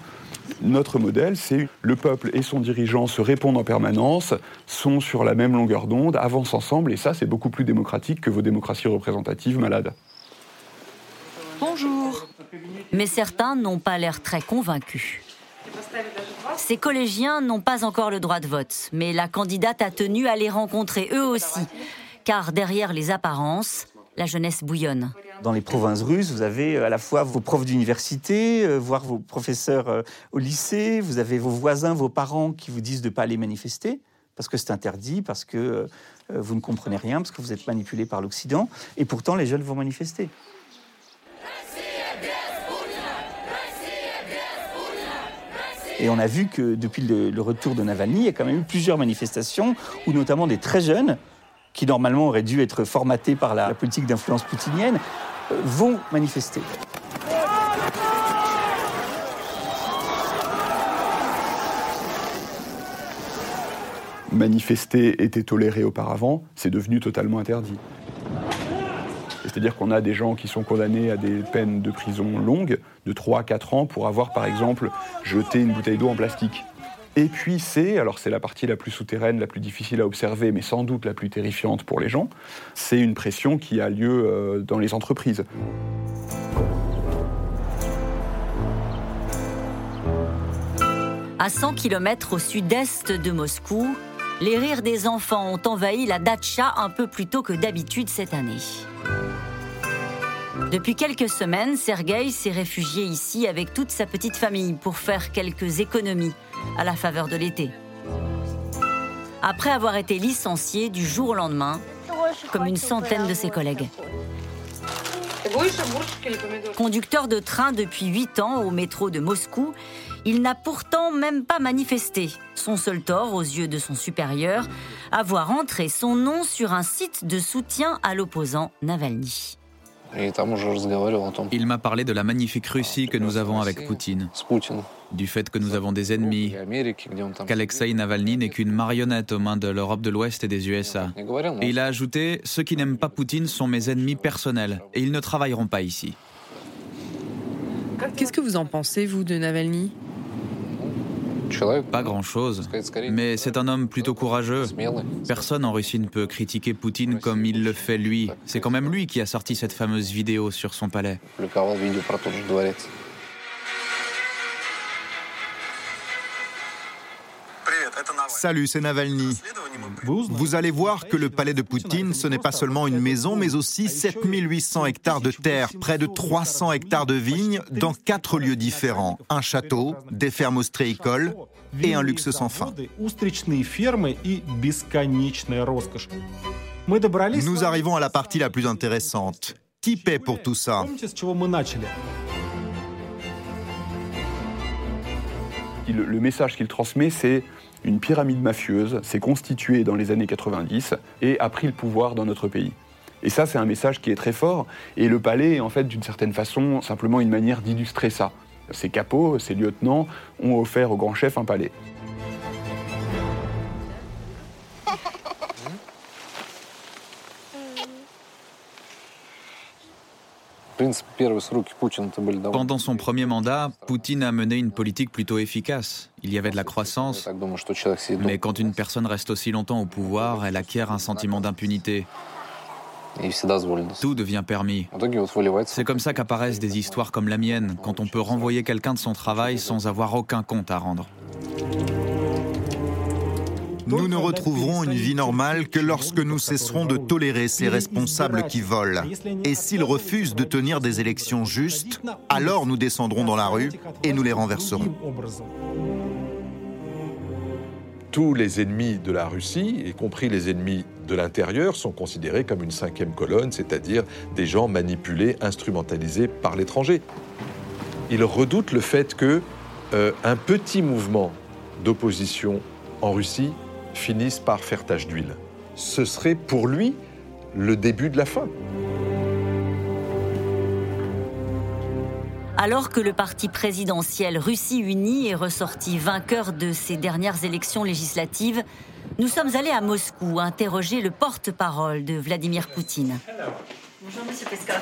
notre modèle, c'est le peuple et son dirigeant se répondent en permanence, sont sur la même longueur d'onde, avancent ensemble, et ça, c'est beaucoup plus démocratique que vos démocraties représentatives malades. Bonjour. Mais certains n'ont pas l'air très convaincus. Ces collégiens n'ont pas encore le droit de vote, mais la candidate a tenu à les rencontrer eux aussi, car derrière les apparences, la jeunesse bouillonne. Dans les provinces russes, vous avez euh, à la fois vos profs d'université, euh, voire vos professeurs euh, au lycée, vous avez vos voisins, vos parents qui vous disent de ne pas aller manifester, parce que c'est interdit, parce que vous ne comprenez rien, parce que vous êtes manipulé par l'Occident, et pourtant les jeunes vont manifester. Et on a vu que depuis le, retour de Navalny, il y a quand même eu plusieurs manifestations où notamment des très jeunes, qui normalement auraient dû être formatés par la, politique d'influence poutinienne, euh, vont manifester. Manifester était toléré auparavant, c'est devenu totalement interdit. C'est-à-dire qu'on a des gens qui sont condamnés à des peines de prison longues, de 3 à 4 ans, pour avoir par exemple jeté une bouteille d'eau en plastique. Et puis c'est, alors c'est la partie la plus souterraine, la plus difficile à observer, mais sans doute la plus terrifiante pour les gens, c'est une pression qui a lieu euh, dans les entreprises. À 100 km au sud-est de Moscou, les rires des enfants ont envahi la datcha un peu plus tôt que d'habitude cette année. Depuis quelques semaines, Sergueï s'est réfugié ici avec toute sa petite famille pour faire quelques économies à la faveur de l'été. Après avoir été licencié du jour au lendemain, comme une centaine de ses collègues. Conducteur de train depuis 8 ans au métro de Moscou, il n'a pourtant même pas manifesté. Son seul tort, aux yeux de son supérieur, avoir entré son nom sur un site de soutien à l'opposant Navalny. Il m'a parlé de la magnifique Russie que nous avons avec Poutine, du fait que nous avons des ennemis, qu'Alexei Navalny n'est qu'une marionnette aux mains de l'Europe de l'Ouest et des USA. Et il a ajouté, ceux qui n'aiment pas Poutine sont mes ennemis personnels, et ils ne travailleront pas ici. Qu'est-ce que vous en pensez, vous, de Navalny? Pas grand-chose, mais c'est un homme plutôt courageux. Personne en Russie ne peut critiquer Poutine comme il le fait lui. C'est quand même lui qui a sorti cette fameuse vidéo sur son palais. Salut, c'est Navalny. Vous allez voir que le palais de Poutine, ce n'est pas seulement une maison, mais aussi 7800 hectares de terre, près de 300 hectares de vignes, dans quatre lieux différents. Un château, des fermes ostréicoles et un luxe sans fin. Nous arrivons à la partie la plus intéressante. Qui paie pour tout ça? Le message qu'il transmet, c'est une pyramide mafieuse s'est constituée dans les années 90 et a pris le pouvoir dans notre pays. Et ça, c'est un message qui est très fort. Et le palais est en fait, d'une certaine façon, simplement une manière d'illustrer ça. Ces capots, ces lieutenants ont offert au grand chef un palais. Pendant son premier mandat, Poutine a mené une politique plutôt efficace. Il y avait de la croissance, mais quand une personne reste aussi longtemps au pouvoir, elle acquiert un sentiment d'impunité. Tout devient permis. C'est comme ça qu'apparaissent des histoires comme la mienne, quand on peut renvoyer quelqu'un de son travail sans avoir aucun compte à rendre. Nous ne retrouverons une vie normale que lorsque nous cesserons de tolérer ces responsables qui volent. Et s'ils refusent de tenir des élections justes, alors nous descendrons dans la rue et nous les renverserons. Tous les ennemis de la Russie, y compris les ennemis de l'intérieur, sont considérés comme une cinquième colonne, c'est-à-dire des gens manipulés, instrumentalisés par l'étranger. Ils redoutent le fait que euh, un petit mouvement d'opposition en Russie finissent par faire tache d'huile. Ce serait pour lui le début de la fin. Alors que le parti présidentiel Russie Unie est ressorti vainqueur de ces dernières élections législatives, nous sommes allés à Moscou interroger le porte-parole de Vladimir Poutine. Bonjour, Monsieur Peskov.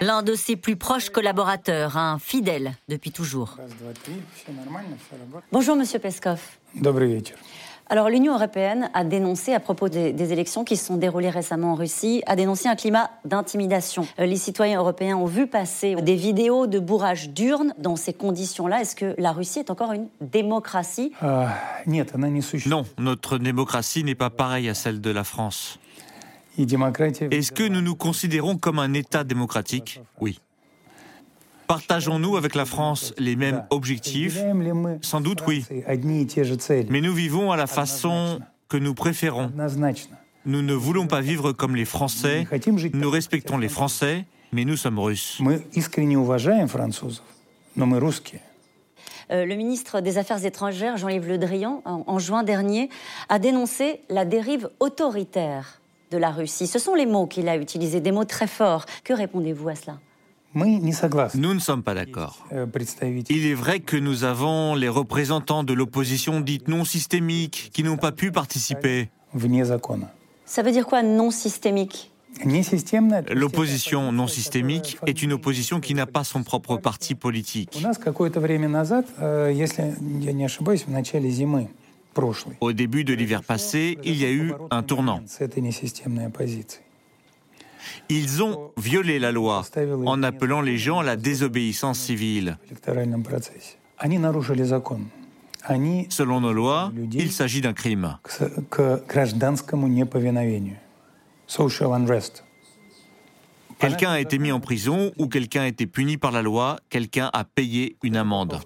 L'un de ses plus proches collaborateurs, un fidèle depuis toujours. Bonjour, Monsieur Peskov. Alors l'Union européenne a dénoncé à propos des, élections qui se sont déroulées récemment en Russie, a dénoncé un climat d'intimidation. Euh, les citoyens européens ont vu passer des vidéos de bourrage d'urnes dans ces conditions-là. Est-ce que la Russie est encore une démocratie? Euh, Non, notre démocratie n'est pas pareille à celle de la France. Est-ce que nous nous considérons comme un État démocratique? Oui. Partageons-nous avec la France les mêmes objectifs Sans doute oui. Mais nous vivons à la façon que nous préférons. Nous ne voulons pas vivre comme les Français. Nous respectons les Français, mais nous sommes Russes. Euh, le ministre des Affaires étrangères, Jean-Yves Le Drian, en juin dernier, a dénoncé la dérive autoritaire de la Russie. Ce sont les mots qu'il a utilisés, des mots très forts. Que répondez-vous à cela? Nous ne sommes pas d'accord. Euh, Il est vrai que nous avons les représentants de l'opposition dite non systémique qui n'ont pas pu participer. Ça veut dire quoi non systémique? L'opposition non systémique est une opposition qui n'a pas son propre parti politique. Au début de l'hiver passé, il y a eu un tournant. Ils ont violé la loi en appelant les gens à la désobéissance civile. Selon nos lois, il s'agit d'un crime. Quelqu'un a été mis en prison ou quelqu'un a été puni par la loi, quelqu'un a payé une amende.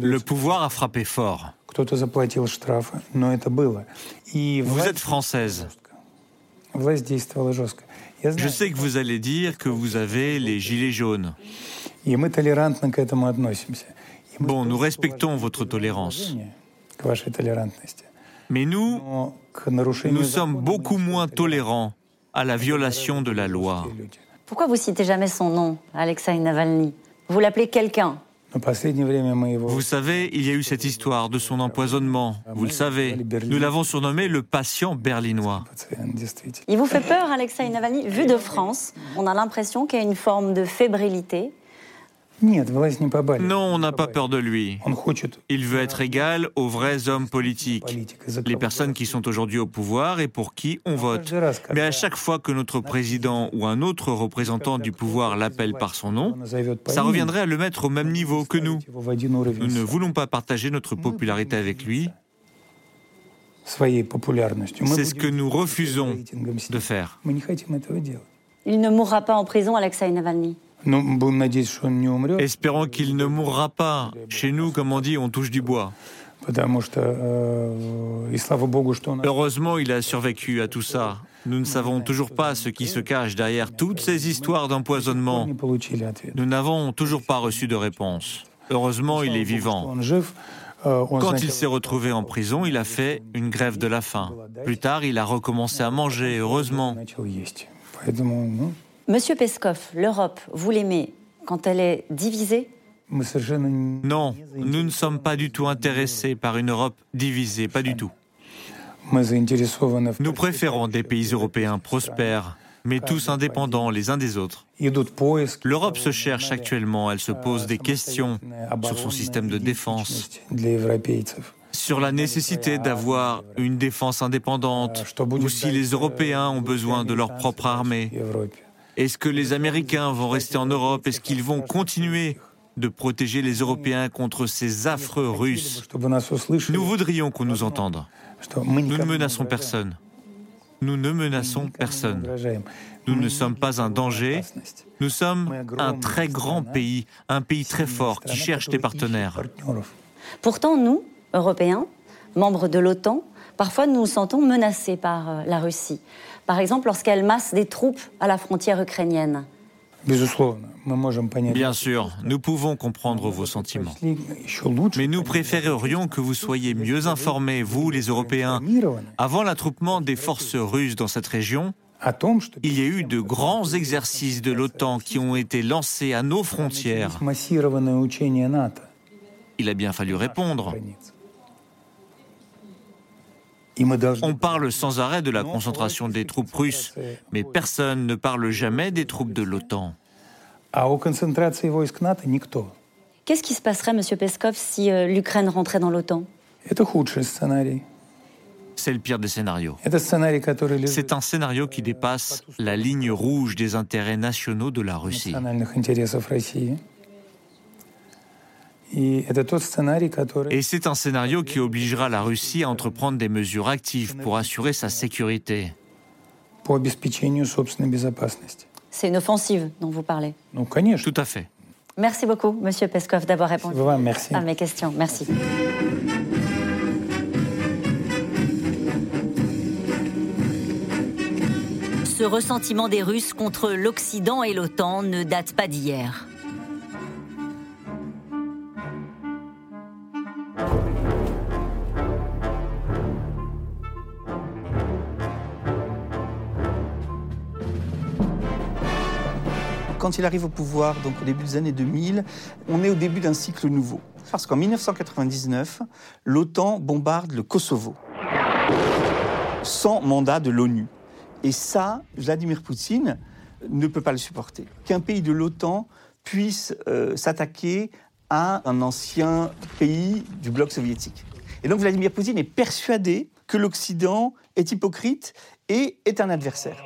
Le pouvoir a frappé fort. Vous êtes française. Je sais que vous allez dire que vous avez les gilets jaunes. Bon, nous respectons votre tolérance. Mais nous, nous sommes beaucoup moins tolérants à la violation de la loi. Pourquoi vous citez jamais son nom, Alexei Navalny? Vous l'appelez quelqu'un vous savez, il y a eu cette histoire de son empoisonnement. Vous le savez. Nous l'avons surnommé le patient berlinois. Il vous fait peur, Alexei Navalny? Vu de France, on a l'impression qu'il y a une forme de fébrilité non, on n'a pas peur de lui. Il veut être égal aux vrais hommes politiques, les personnes qui sont aujourd'hui au pouvoir et pour qui on vote. Mais à chaque fois que notre président ou un autre représentant du pouvoir l'appelle par son nom, ça reviendrait à le mettre au même niveau que nous. Nous ne voulons pas partager notre popularité avec lui. C'est ce que nous refusons de faire. Il ne mourra pas en prison, Alexei Navalny. Espérons qu'il ne mourra pas. Chez nous, comme on dit, on touche du bois. Heureusement, il a survécu à tout ça. Nous ne savons toujours pas ce qui se cache derrière toutes ces histoires d'empoisonnement. Nous n'avons toujours pas reçu de réponse. Heureusement, il est vivant. Quand il s'est retrouvé en prison, il a fait une grève de la faim. Plus tard, il a recommencé à manger, heureusement. Monsieur Peskov, l'Europe, vous l'aimez quand elle est divisée? Non, nous ne sommes pas du tout intéressés par une Europe divisée, pas du tout. Nous préférons des pays européens prospères, mais tous indépendants les uns des autres. L'Europe se cherche actuellement, elle se pose des questions sur son système de défense, sur la nécessité d'avoir une défense indépendante, ou si les Européens ont besoin de leur propre armée. Est-ce que les Américains vont rester en Europe? Est-ce qu'ils vont continuer de protéger les Européens contre ces affreux Russes? Nous voudrions qu'on nous entende. Nous ne menaçons personne. Nous ne menaçons personne. Nous ne sommes pas un danger. Nous sommes un très grand pays, un pays très fort qui cherche des partenaires. Pourtant, nous, Européens, membres de l'OTAN, parfois nous nous sentons menacés par euh, la Russie par exemple lorsqu'elle masse des troupes à la frontière ukrainienne Bien sûr, nous pouvons comprendre vos sentiments. Mais nous préférerions que vous soyez mieux informés, vous les Européens. Avant l'attroupement des forces russes dans cette région, il y a eu de grands exercices de l'OTAN qui ont été lancés à nos frontières. Il a bien fallu répondre. On parle sans arrêt de la concentration des troupes russes, mais personne ne parle jamais des troupes de l'OTAN. Qu'est-ce qui se passerait, Monsieur Peskov, si euh, l'Ukraine rentrait dans l'OTAN? C'est le pire des scénarios. C'est un scénario qui dépasse la ligne rouge des intérêts nationaux de la Russie. Et c'est un scénario qui obligera la Russie à entreprendre des mesures actives pour assurer sa sécurité. C'est une offensive dont vous parlez. Tout à fait. Merci beaucoup, Monsieur Peskov, d'avoir répondu à mes questions. Merci. Ce ressentiment des Russes contre l'Occident et l'OTAN ne date pas d'hier. Quand il arrive au pouvoir, donc au début des années 2000, on est au début d'un cycle nouveau. Parce qu'en 1999, l'OTAN bombarde le Kosovo, sans mandat de l'ONU. Et ça, Vladimir Poutine ne peut pas le supporter. Qu'un pays de l'OTAN puisse euh, s'attaquer à un ancien pays du bloc soviétique. Et donc Vladimir Poutine est persuadé que l'Occident est hypocrite et est un adversaire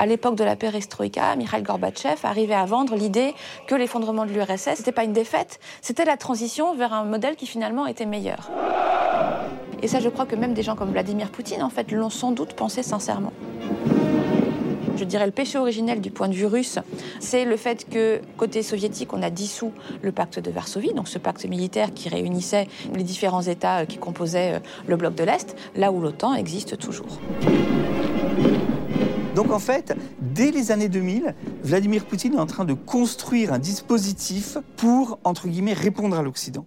à l'époque de la perestroïka, Mikhail Gorbatchev arrivait à vendre l'idée que l'effondrement de l'URSS, n'était pas une défaite, c'était la transition vers un modèle qui finalement était meilleur. Et ça, je crois que même des gens comme Vladimir Poutine, en fait, l'ont sans doute pensé sincèrement. Je dirais le péché originel du point de vue russe, c'est le fait que, côté soviétique, on a dissous le pacte de Varsovie, donc ce pacte militaire qui réunissait les différents États qui composaient euh, le bloc de l'Est, là où l'OTAN existe toujours. Donc en fait, dès les années 2000, Vladimir Poutine est en train de construire un dispositif pour, entre guillemets, répondre à l'Occident.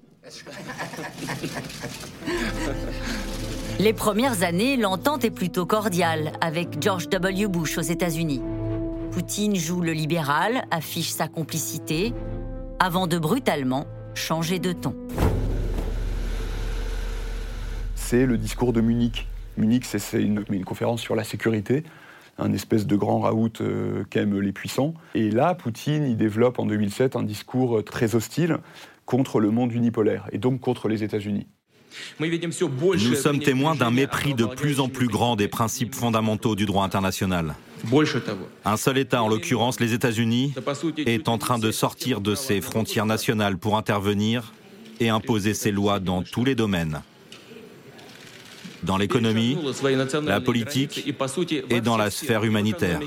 Les premières années, l'entente est plutôt cordiale avec George W. Bush aux États-Unis. Poutine joue le libéral, affiche sa complicité, avant de brutalement changer de ton. C'est le discours de Munich. Munich, c'est une, conférence sur la sécurité, un espèce de grand raout euh, qu'aiment les puissants. Et là, Poutine, il développe en 2007 un discours euh, très hostile contre le monde unipolaire et donc contre les États-Unis. Nous sommes témoins d'un mépris de plus en plus grand des principes fondamentaux du droit international. Un seul État, en l'occurrence les États-Unis, est en train de sortir de ses frontières nationales pour intervenir et imposer ses lois dans tous les domaines. Dans l'économie, la politique et dans la sphère humanitaire. Qui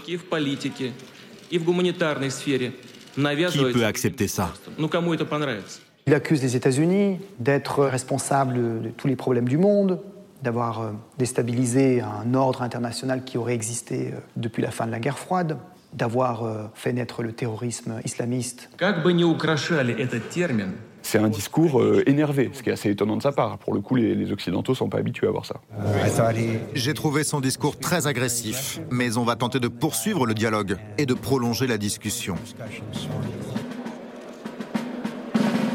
peut accepter ça il accuse les États-Unis d'être responsables de tous les problèmes du monde, d'avoir euh, déstabilisé un ordre international qui aurait existé euh, depuis la fin de la guerre froide, d'avoir euh, fait naître le terrorisme islamiste. C'est un discours énervé, ce qui est assez étonnant de sa part. Pour le coup, les, les Occidentaux ne sont pas habitués à voir ça. J'ai trouvé son discours très agressif, mais on va tenter de poursuivre le dialogue et de prolonger la discussion.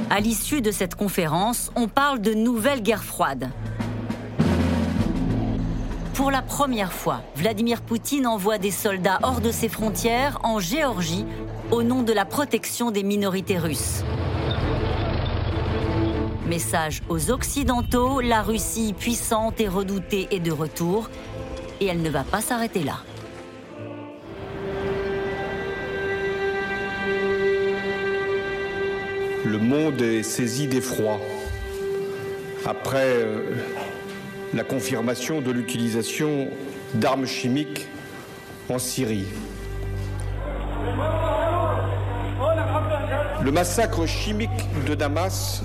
À l'issue de cette conférence, on parle de nouvelle guerre froide. Pour la première fois, Vladimir Poutine envoie des soldats hors de ses frontières en Géorgie au nom de la protection des minorités russes. Message aux Occidentaux, la Russie puissante et redoutée est de retour et elle ne va pas s'arrêter là. le monde est saisi d'effroi après euh, la confirmation de l'utilisation d'armes chimiques en Syrie. Le massacre chimique de Damas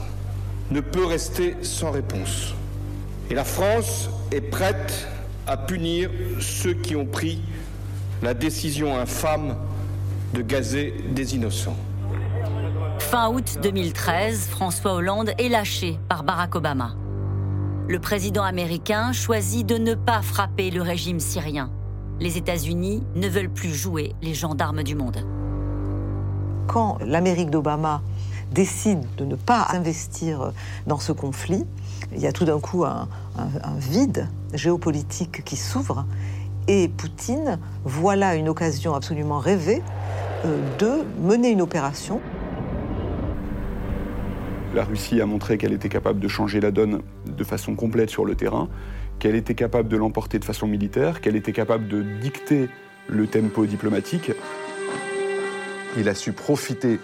ne peut rester sans réponse. Et la France est prête à punir ceux qui ont pris la décision infâme de gazer des innocents. Fin août 2013, François Hollande est lâché par Barack Obama. Le président américain choisit de ne pas frapper le régime syrien. Les États-Unis ne veulent plus jouer les gendarmes du monde. Quand l'Amérique d'Obama décide de ne pas investir dans ce conflit, il y a tout d'un coup un, vide géopolitique qui s'ouvre et Poutine voit là une occasion absolument rêvée euh, de mener une opération la Russie a montré qu'elle était capable de changer la donne de façon complète sur le terrain, qu'elle était capable de l'emporter de façon militaire, qu'elle était capable de dicter le tempo diplomatique. Il a su profiter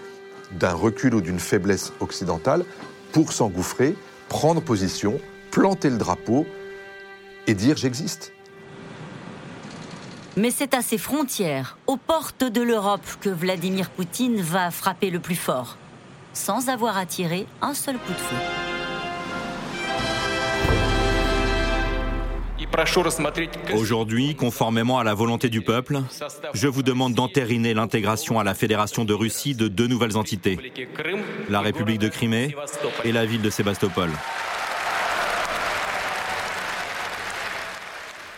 d'un recul ou d'une faiblesse occidentale pour s'engouffrer, prendre position, planter le drapeau et dire j'existe. Mais c'est à ses frontières, aux portes de l'Europe, que Vladimir Poutine va frapper le plus fort sans avoir tirer un seul coup de feu. Aujourd'hui, conformément à la volonté du peuple, je vous demande d'entériner l'intégration à la Fédération de Russie de deux nouvelles entités, la République de Crimée et la ville de Sébastopol.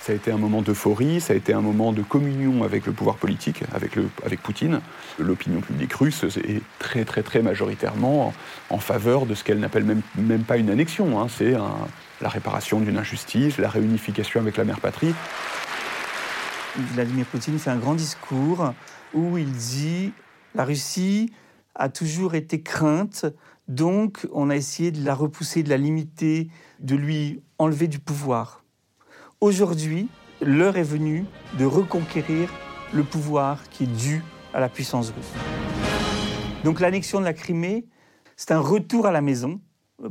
Ça a été un moment d'euphorie, ça a été un moment de communion avec le pouvoir politique, avec, avec Poutine. L'opinion publique russe est très très très majoritairement en, faveur de ce qu'elle n'appelle même, même pas une annexion. Hein. C'est la réparation d'une injustice, la réunification avec la mère patrie. Vladimir Poutine fait un grand discours où il dit la Russie a toujours été crainte, donc on a essayé de la repousser, de la limiter, de lui enlever du pouvoir. Aujourd'hui, l'heure est venue de reconquérir le pouvoir qui est dû à la puissance russe. Donc l'annexion de la Crimée, c'est un retour à la maison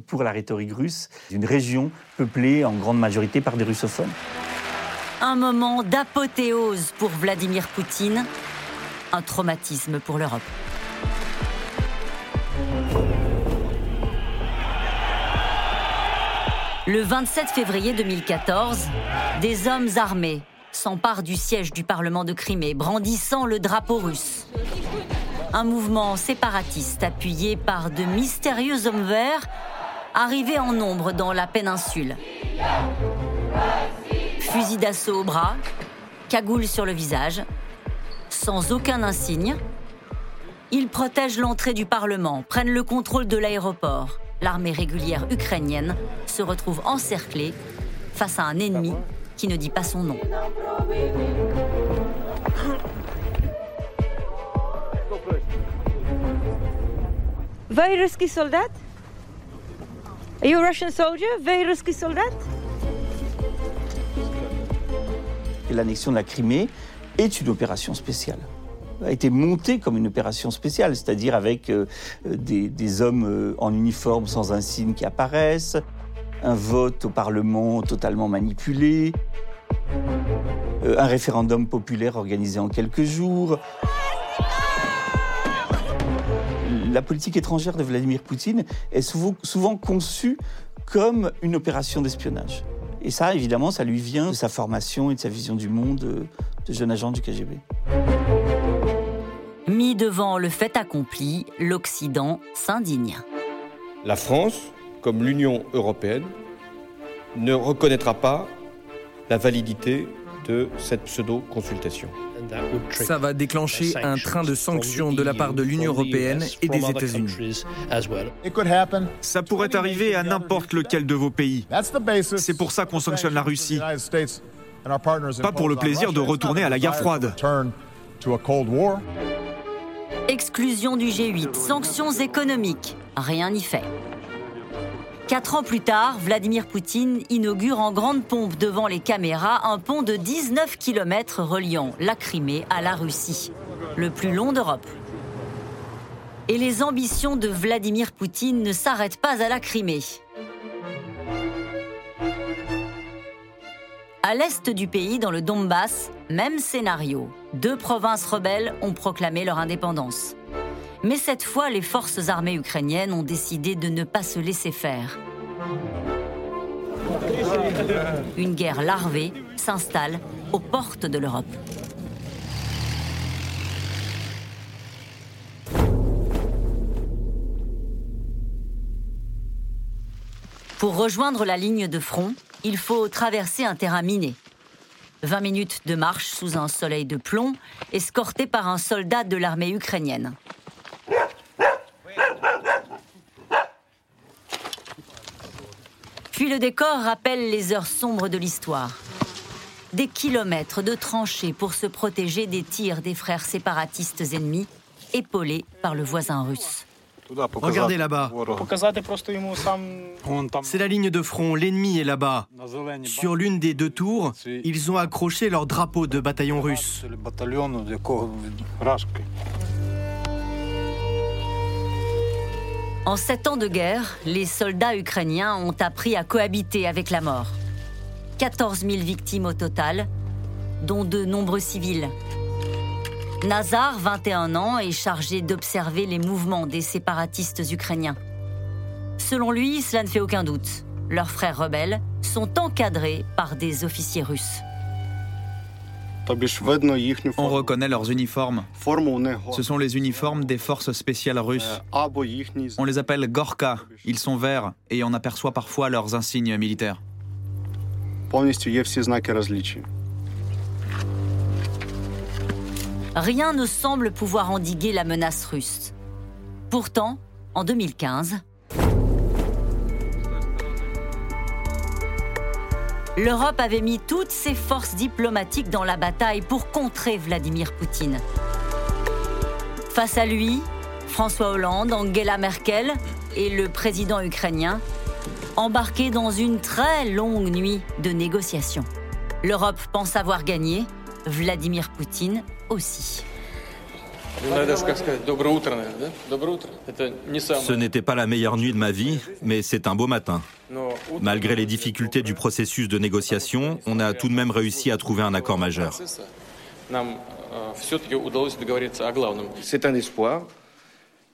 pour la rhétorique russe, d'une région peuplée en grande majorité par des russophones. Un moment d'apothéose pour Vladimir Poutine, un traumatisme pour l'Europe. Le 27 février 2014, des hommes armés s'empare du siège du Parlement de Crimée, brandissant le drapeau russe. Un mouvement séparatiste appuyé par de mystérieux hommes verts arrivés en nombre dans la péninsule. Fusil d'assaut au bras, cagoule sur le visage, sans aucun insigne, ils protègent l'entrée du Parlement, prennent le contrôle de l'aéroport. L'armée régulière ukrainienne se retrouve encerclée face à un ennemi qui ne dit pas son nom. Risky soldat? Are you a Russian soldier? L'annexion de la Crimée est une opération spéciale a été montée comme une opération spéciale, c'est-à-dire avec euh, des, hommes euh, en uniforme sans insigne qui apparaissent, un vote au Parlement totalement manipulé, euh, un référendum populaire organisé en quelques jours. La politique étrangère de Vladimir Poutine est souvent conçue comme une opération d'espionnage. Et ça, évidemment, ça lui vient de sa formation et de sa vision du monde de jeune agent du KGB. Mis devant le fait accompli, l'Occident s'indigne. La France, comme l'Union européenne, ne reconnaîtra pas la validité de cette pseudo-consultation. Ça va déclencher un train de sanctions de la part de l'Union européenne et des États-Unis. Ça pourrait arriver à n'importe lequel de vos pays. C'est pour ça qu'on sanctionne la Russie. Pas pour le plaisir de retourner à la guerre froide. Exclusion du G8, sanctions économiques, rien n'y fait. Quatre ans plus tard, Vladimir Poutine inaugure en grande pompe devant les caméras un pont de 19 km reliant la Crimée à la Russie, le plus long d'Europe. Et les ambitions de Vladimir Poutine ne s'arrêtent pas à la Crimée. À l'est du pays, dans le Donbass, même scénario. Deux provinces rebelles ont proclamé leur indépendance. Mais cette fois, les forces armées ukrainiennes ont décidé de ne pas se laisser faire. Une guerre larvée s'installe aux portes de l'Europe. Pour rejoindre la ligne de front, il faut traverser un terrain miné. 20 minutes de marche sous un soleil de plomb, escorté par un soldat de l'armée ukrainienne. Puis le décor rappelle les heures sombres de l'histoire. Des kilomètres de tranchées pour se protéger des tirs des frères séparatistes ennemis, épaulés par le voisin russe. Regardez là-bas. C'est la ligne de front, l'ennemi est là-bas. Sur l'une des deux tours, ils ont accroché leur drapeau de bataillon russe. En sept ans de guerre, les soldats ukrainiens ont appris à cohabiter avec la mort. 14 000 victimes au total, dont de nombreux civils. Nazar, 21 ans, est chargé d'observer les mouvements des séparatistes ukrainiens. Selon lui, cela ne fait aucun doute. Leurs frères rebelles sont encadrés par des officiers russes. On reconnaît leurs uniformes. Ce sont les uniformes des forces spéciales russes. On les appelle Gorka. Ils sont verts et on aperçoit parfois leurs insignes militaires. Rien ne semble pouvoir endiguer la menace russe. Pourtant, en 2015, l'Europe avait mis toutes ses forces diplomatiques dans la bataille pour contrer Vladimir Poutine. Face à lui, François Hollande, Angela Merkel et le président ukrainien embarqués dans une très longue nuit de négociations. L'Europe pense avoir gagné, Vladimir Poutine aussi. Ce n'était pas la meilleure nuit de ma vie, mais c'est un beau matin. Malgré les difficultés du processus de négociation, on a tout de même réussi à trouver un accord majeur. C'est un espoir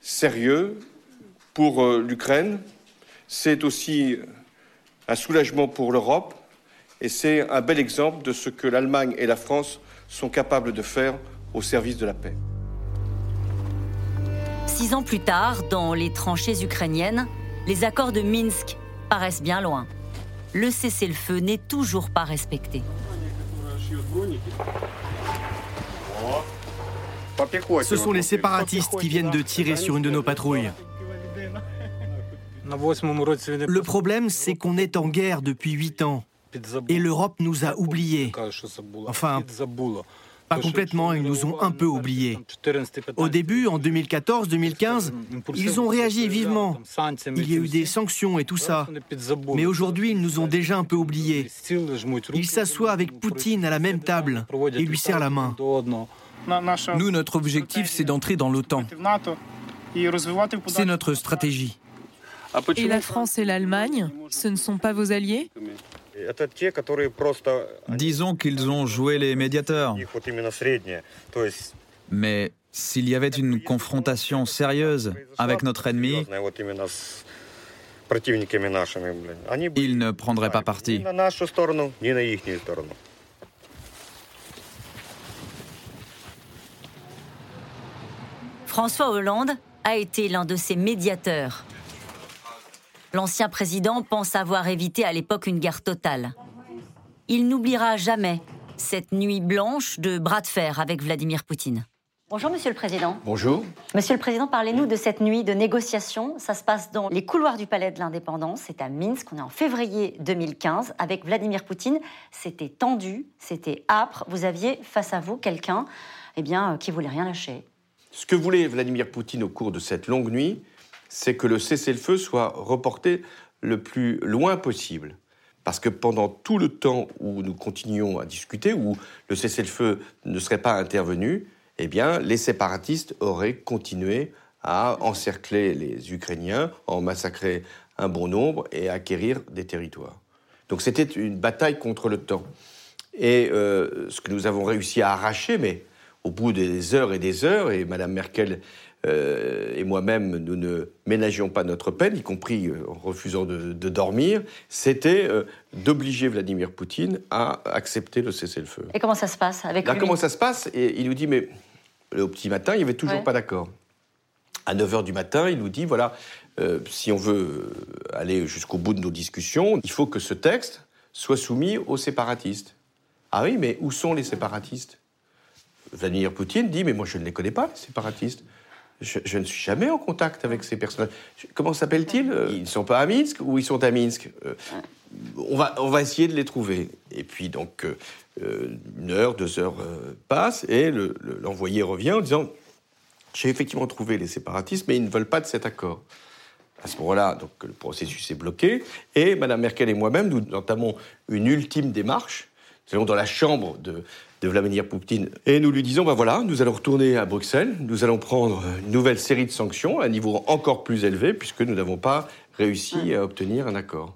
sérieux pour l'Ukraine. C'est aussi un soulagement pour l'Europe Et c'est un bel exemple de ce que l'Allemagne et la France sont capables de faire au service de la paix. Six ans plus tard, dans les tranchées ukrainiennes, les accords de Minsk paraissent bien loin. Le cessez-le-feu n'est toujours pas respecté. Ce sont les séparatistes qui viennent de tirer sur une de nos patrouilles. Le problème, c'est qu'on est en guerre depuis huit ans. Et l'Europe nous a oubliés. Enfin, pas complètement, ils nous ont un peu oubliés. Au début, en 2014-2015, ils ont réagi vivement. Il y a eu des sanctions et tout ça. Mais aujourd'hui, ils nous ont déjà un peu oubliés. Ils s'assoient avec Poutine à la même table et lui serrent la main. Nous, notre objectif, c'est d'entrer dans l'OTAN. C'est notre stratégie. Et la France et l'Allemagne, ce ne sont pas vos alliés? Disons qu'ils ont joué les médiateurs. Mais s'il y avait une confrontation sérieuse avec notre ennemi, ils ne prendraient pas parti. François Hollande a été l'un de ces médiateurs. L'ancien président pense avoir évité à l'époque une guerre totale. Il n'oubliera jamais cette nuit blanche de bras de fer avec Vladimir Poutine. Bonjour Monsieur le Président. Bonjour. Monsieur le Président, parlez-nous de cette nuit de négociation. Ça se passe dans les couloirs du Palais de l'Indépendance. C'est à Minsk. On est en février 2015 avec Vladimir Poutine. C'était tendu, c'était âpre. Vous aviez face à vous quelqu'un, eh bien, qui voulait rien lâcher. Ce que voulait Vladimir Poutine au cours de cette longue nuit, c'est que le cessez-le-feu soit reporté le plus loin possible. Parce que pendant tout le temps où nous continuions à discuter, où le cessez-le-feu ne serait pas intervenu, eh bien, les séparatistes auraient continué à encercler les Ukrainiens, en massacrer un bon nombre et acquérir des territoires. Donc c'était une bataille contre le temps. Et euh, ce que nous avons réussi à arracher, mais au bout des heures et des heures, et Mme Merkel euh, et moi-même, nous ne ménagions pas notre peine, y compris euh, en refusant de, dormir, c'était euh, d'obliger Vladimir Poutine à accepter le cessez-le-feu. Et comment ça se passe avec Là, Comment ça se passe? Et il nous dit, mais au petit matin, il n'y avait toujours pas d'accord. À 9h du matin, il nous dit, voilà, si on veut aller jusqu'au bout de nos discussions, il faut que ce texte soit soumis aux séparatistes. Ah oui, mais où sont les séparatistes? Vladimir Poutine dit Mais moi, je ne les connais pas, les séparatistes. Je, ne suis jamais en contact avec ces personnages. Comment s'appellent-ils Ils ne sont pas à Minsk ou ils sont à Minsk? Euh, on, va, on va essayer de les trouver. Et puis, donc, euh, une heure, deux heures euh, passent et l'envoyé revient en disant J'ai effectivement trouvé les séparatistes, mais ils ne veulent pas de cet accord. À ce moment-là, donc, le processus est bloqué et Mme Merkel et moi-même, nous entamons une ultime démarche. Nous allons dans la chambre de, de Vladimir Poutine. Et nous lui disons, ben voilà, nous allons retourner à Bruxelles, nous allons prendre une nouvelle série de sanctions à un niveau encore plus élevé, puisque nous n'avons pas réussi à obtenir un accord.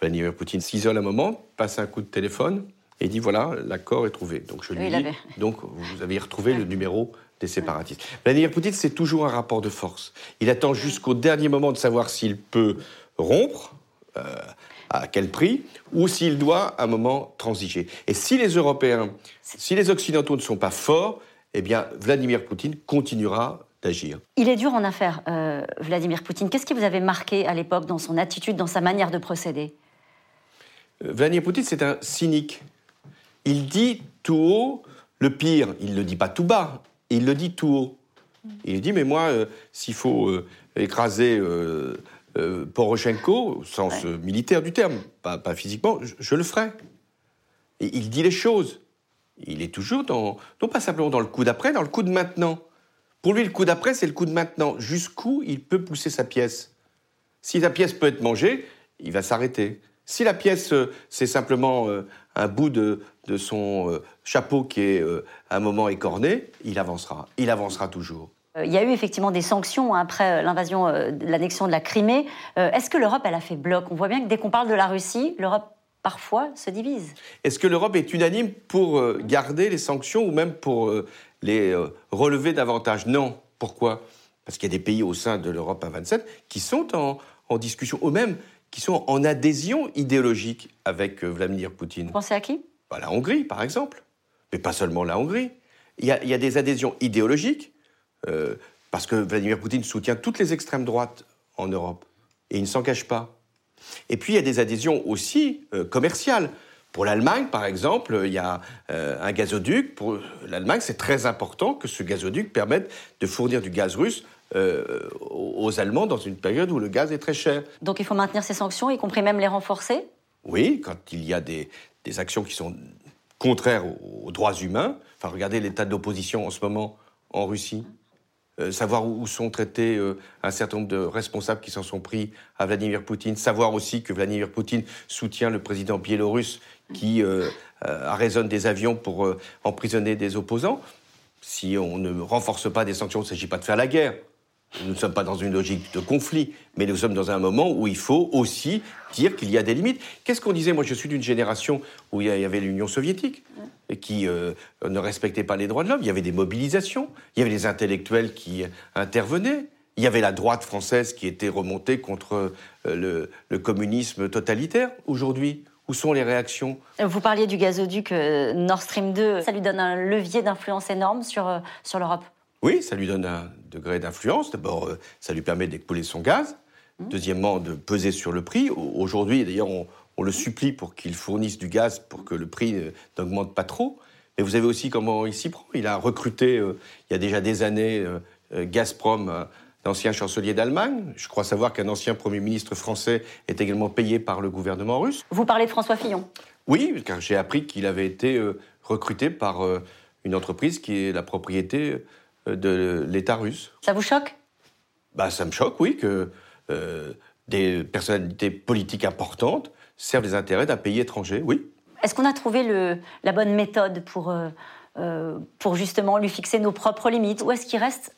Vladimir Poutine s'isole un moment, passe un coup de téléphone et dit, voilà, l'accord est trouvé. Donc je lui dis, donc vous avez retrouvé le numéro des séparatistes. Vladimir Poutine, c'est toujours un rapport de force. Il attend jusqu'au dernier moment de savoir s'il peut rompre, euh, à quel prix, ou s'il doit à un moment transiger. Et si les Européens, si les Occidentaux ne sont pas forts, eh bien Vladimir Poutine continuera d'agir. Il est dur en affaires, euh, Vladimir Poutine. Qu'est-ce qui vous avait marqué à l'époque dans son attitude, dans sa manière de procéder? Euh, Vladimir Poutine, c'est un cynique. Il dit tout haut le pire. Il ne le dit pas tout bas, il le dit tout haut. Il dit, mais moi, euh, s'il faut écraser euh, Poroshenko, au sens euh, militaire du terme, pas, physiquement, je, le ferai. Et il dit les choses. Il est toujours dans, non pas simplement dans le coup d'après, dans le coup de maintenant. Pour lui, le coup d'après, c'est le coup de maintenant. Jusqu'où il peut pousser sa pièce. Si la pièce peut être mangée, il va s'arrêter. Si la pièce, euh, c'est simplement un bout de, de son chapeau qui est à un moment écorné, il avancera. Il avancera toujours. Euh, il y a eu effectivement des sanctions hein, après euh, l'invasion, euh, l'annexion de la Crimée. Est-ce que l'Europe, elle a fait bloc? On voit bien que dès qu'on parle de la Russie, l'Europe parfois se divise. Est-ce que l'Europe est unanime pour garder les sanctions ou même pour les relever davantage? Non. Pourquoi? Parce qu'il y a des pays au sein de l'Europe à 27 qui sont en, discussion, ou même qui sont en adhésion idéologique avec Vladimir Poutine. Vous pensez à qui? Bah, La Hongrie, par exemple. Mais pas seulement la Hongrie. Il y a, des adhésions idéologiques, euh, parce que Vladimir Poutine soutient toutes les extrêmes droites en Europe, et il ne s'en cache pas. Et puis il y a des adhésions aussi euh, commerciales. Pour l'Allemagne, par exemple, il y a euh, un gazoduc. Pour l'Allemagne, c'est très important que ce gazoduc permette de fournir du gaz russe euh, aux Allemands dans une période où le gaz est très cher. Donc il faut maintenir ces sanctions, y compris même les renforcer? Oui, quand il y a des, actions qui sont contraires aux, droits humains. Enfin, regardez l'état de l'opposition en ce moment en Russie. Euh, savoir où sont traités un certain nombre de responsables qui s'en sont pris à Vladimir Poutine, savoir aussi que Vladimir Poutine soutient le président biélorusse qui euh, euh, arraisonne des avions pour euh, emprisonner des opposants. Si on ne renforce pas des sanctions, il ne s'agit pas de faire la guerre. Nous ne sommes pas dans une logique de conflit, mais nous sommes dans un moment où il faut aussi dire qu'il y a des limites. Qu'est-ce qu'on disait? Moi, je suis d'une génération où il y avait l'Union soviétique qui ne respectait pas les droits de l'homme. Il y avait des mobilisations, il y avait des intellectuels qui intervenaient. Il y avait la droite française qui était remontée contre le communisme totalitaire. Aujourd'hui, où sont les réactions? Vous parliez du gazoduc euh, Nord Stream 2. Ça lui donne un levier d'influence énorme sur, euh, sur l'Europe? Oui, ça lui donne un degré d'influence. D'abord, euh, ça lui permet d'écouler son gaz. Mmh. Deuxièmement, de peser sur le prix. Aujourd'hui, d'ailleurs, on, le supplie pour qu'il fournisse du gaz pour que le prix n'augmente pas trop. Mais vous avez aussi comment il s'y prend. Il a recruté, il y a déjà des années, Gazprom l'ancien chancelier d'Allemagne. Je crois savoir qu'un ancien Premier ministre français est également payé par le gouvernement russe. Vous parlez de François Fillon? Oui, car j'ai appris qu'il avait été euh, recruté par euh, une entreprise qui est la propriété euh, de l'État russe. Ça vous choque? Bah, Ça me choque, oui, que des personnalités politiques importantes servent les intérêts d'un pays étranger, oui. Est-ce qu'on a trouvé le, la bonne méthode pour, pour justement lui fixer nos propres limites Ou est-ce qu'il reste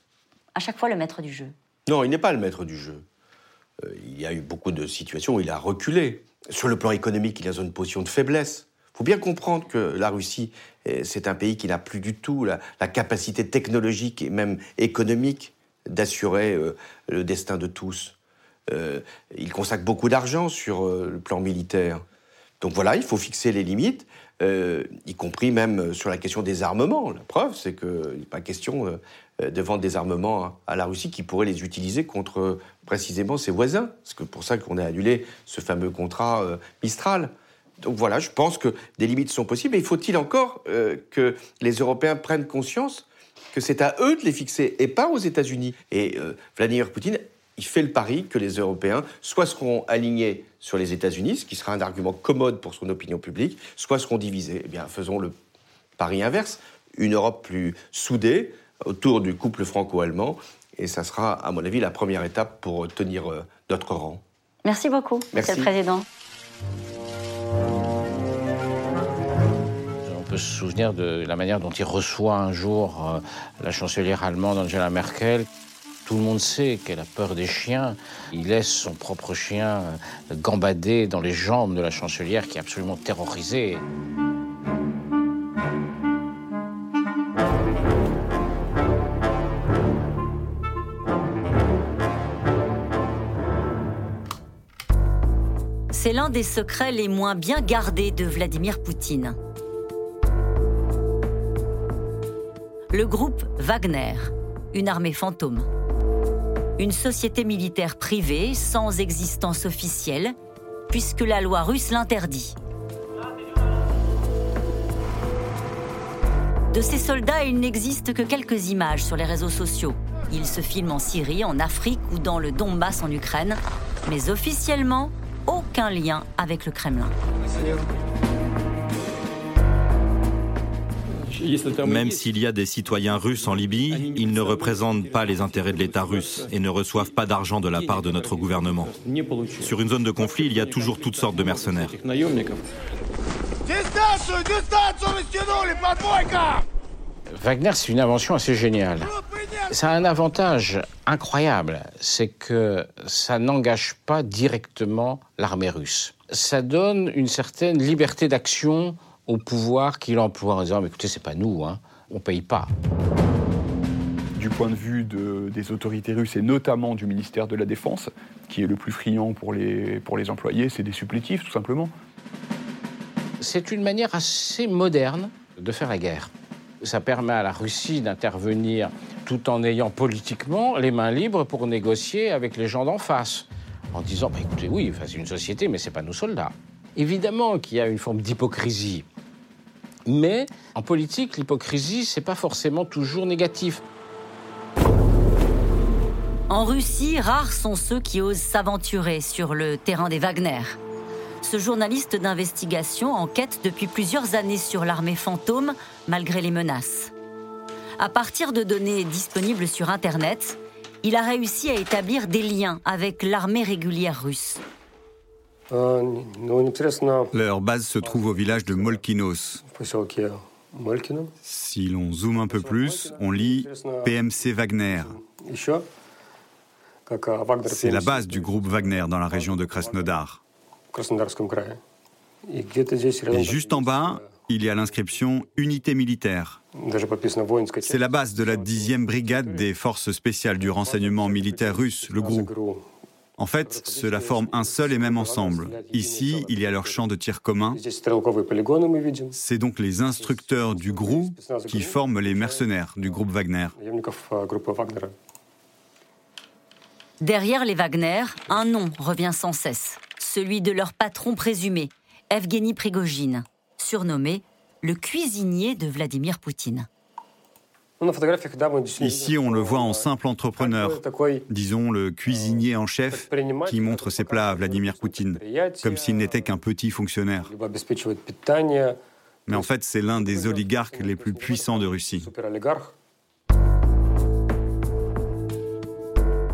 à chaque fois le maître du jeu? Non, il n'est pas le maître du jeu. Euh, il y a eu beaucoup de situations où il a reculé. Sur le plan économique, il est dans une position de faiblesse. Il faut bien comprendre que la Russie, euh, c'est un pays qui n'a plus du tout la, capacité technologique et même économique d'assurer euh, le destin de tous. Il consacre beaucoup d'argent sur le plan militaire. Donc voilà, il faut fixer les limites, y compris même sur la question des armements. La preuve, c'est qu'il n'est pas question euh, de vendre des armements à la Russie qui pourrait les utiliser contre précisément ses voisins. C'est pour ça qu'on a annulé ce fameux contrat euh, Mistral. Donc voilà, je pense que des limites sont possibles. Et faut-il encore euh, que les Européens prennent conscience que c'est à eux de les fixer et pas aux États-Unis? Et Vladimir Poutine, il fait le pari que les Européens soit seront alignés sur les États-Unis, ce qui sera un argument commode pour son opinion publique, soit seront divisés. Eh bien, faisons le pari inverse. Une Europe plus soudée, autour du couple franco-allemand. Et ça sera, à mon avis, la première étape pour tenir euh, notre rang. Merci beaucoup, Monsieur le Président. On peut se souvenir de la manière dont il reçoit un jour euh, la chancelière allemande Angela Merkel. Tout le monde sait qu'elle a peur des chiens. Il laisse son propre chien euh, gambader dans les jambes de la chancelière qui est absolument terrorisée. c'est l'un des secrets les moins bien gardés de Vladimir Poutine. Le groupe Wagner, une armée fantôme. Une société militaire privée sans existence officielle, puisque la loi russe l'interdit. De ces soldats, il n'existe que quelques images sur les réseaux sociaux. Ils se filment en Syrie, en Afrique ou dans le Donbass en Ukraine. Mais officiellement, aucun lien avec le Kremlin. Même s'il y a des citoyens russes en Libye, ils ne représentent pas les intérêts de l'État russe et ne reçoivent pas d'argent de la part de notre gouvernement. Sur une zone de conflit, il y a toujours toutes sortes de mercenaires. Wagner, c'est une invention assez géniale. Ça a un avantage incroyable, c'est que ça n'engage pas directement l'armée russe. Ça donne une certaine liberté d'action au pouvoir qu'il emploie en disant écoutez, c'est pas nous, hein, on paye pas. du point de vue des autorités russes et notamment du ministère de la Défense, qui est le plus friand pour les, pour les employés, c'est des supplétifs tout simplement. C'est une manière assez moderne de faire la guerre. Ça permet à la Russie d'intervenir tout en ayant politiquement les mains libres pour négocier avec les gens d'en face, en disant bah, écoutez, oui, c'est une société, mais ce n'est pas nos soldats. Évidemment qu'il y a une forme d'hypocrisie. Mais en politique, l'hypocrisie, c'est pas forcément toujours négatif. En Russie, rares sont ceux qui osent s'aventurer sur le terrain des Wagner. Ce journaliste d'investigation enquête depuis plusieurs années sur l'armée fantôme, malgré les menaces. À partir de données disponibles sur Internet, il a réussi à établir des liens avec l'armée régulière russe. Leur base se trouve au village de Molkinos. Si l'on zoome un peu plus, on lit PMC Wagner. C'est la base du groupe Wagner dans la région de Krasnodar. Et juste en bas, il y a l'inscription Unité militaire. C'est la base de la 10e brigade des forces spéciales du renseignement militaire russe, le GRU. En fait, cela forme un seul et même ensemble. Ici, il y a leur champ de tir commun. C'est donc les instructeurs du GRU qui forment les mercenaires du groupe Wagner. Derrière les Wagner, un nom revient sans cesse, celui de leur patron présumé, Evgeny Prigogine, surnommé le cuisinier de Vladimir Poutine. Ici, on le voit en simple entrepreneur, disons le cuisinier en chef qui montre ses plats à Vladimir Poutine, comme s'il n'était qu'un petit fonctionnaire. Mais en fait, c'est l'un des oligarques les plus puissants de Russie.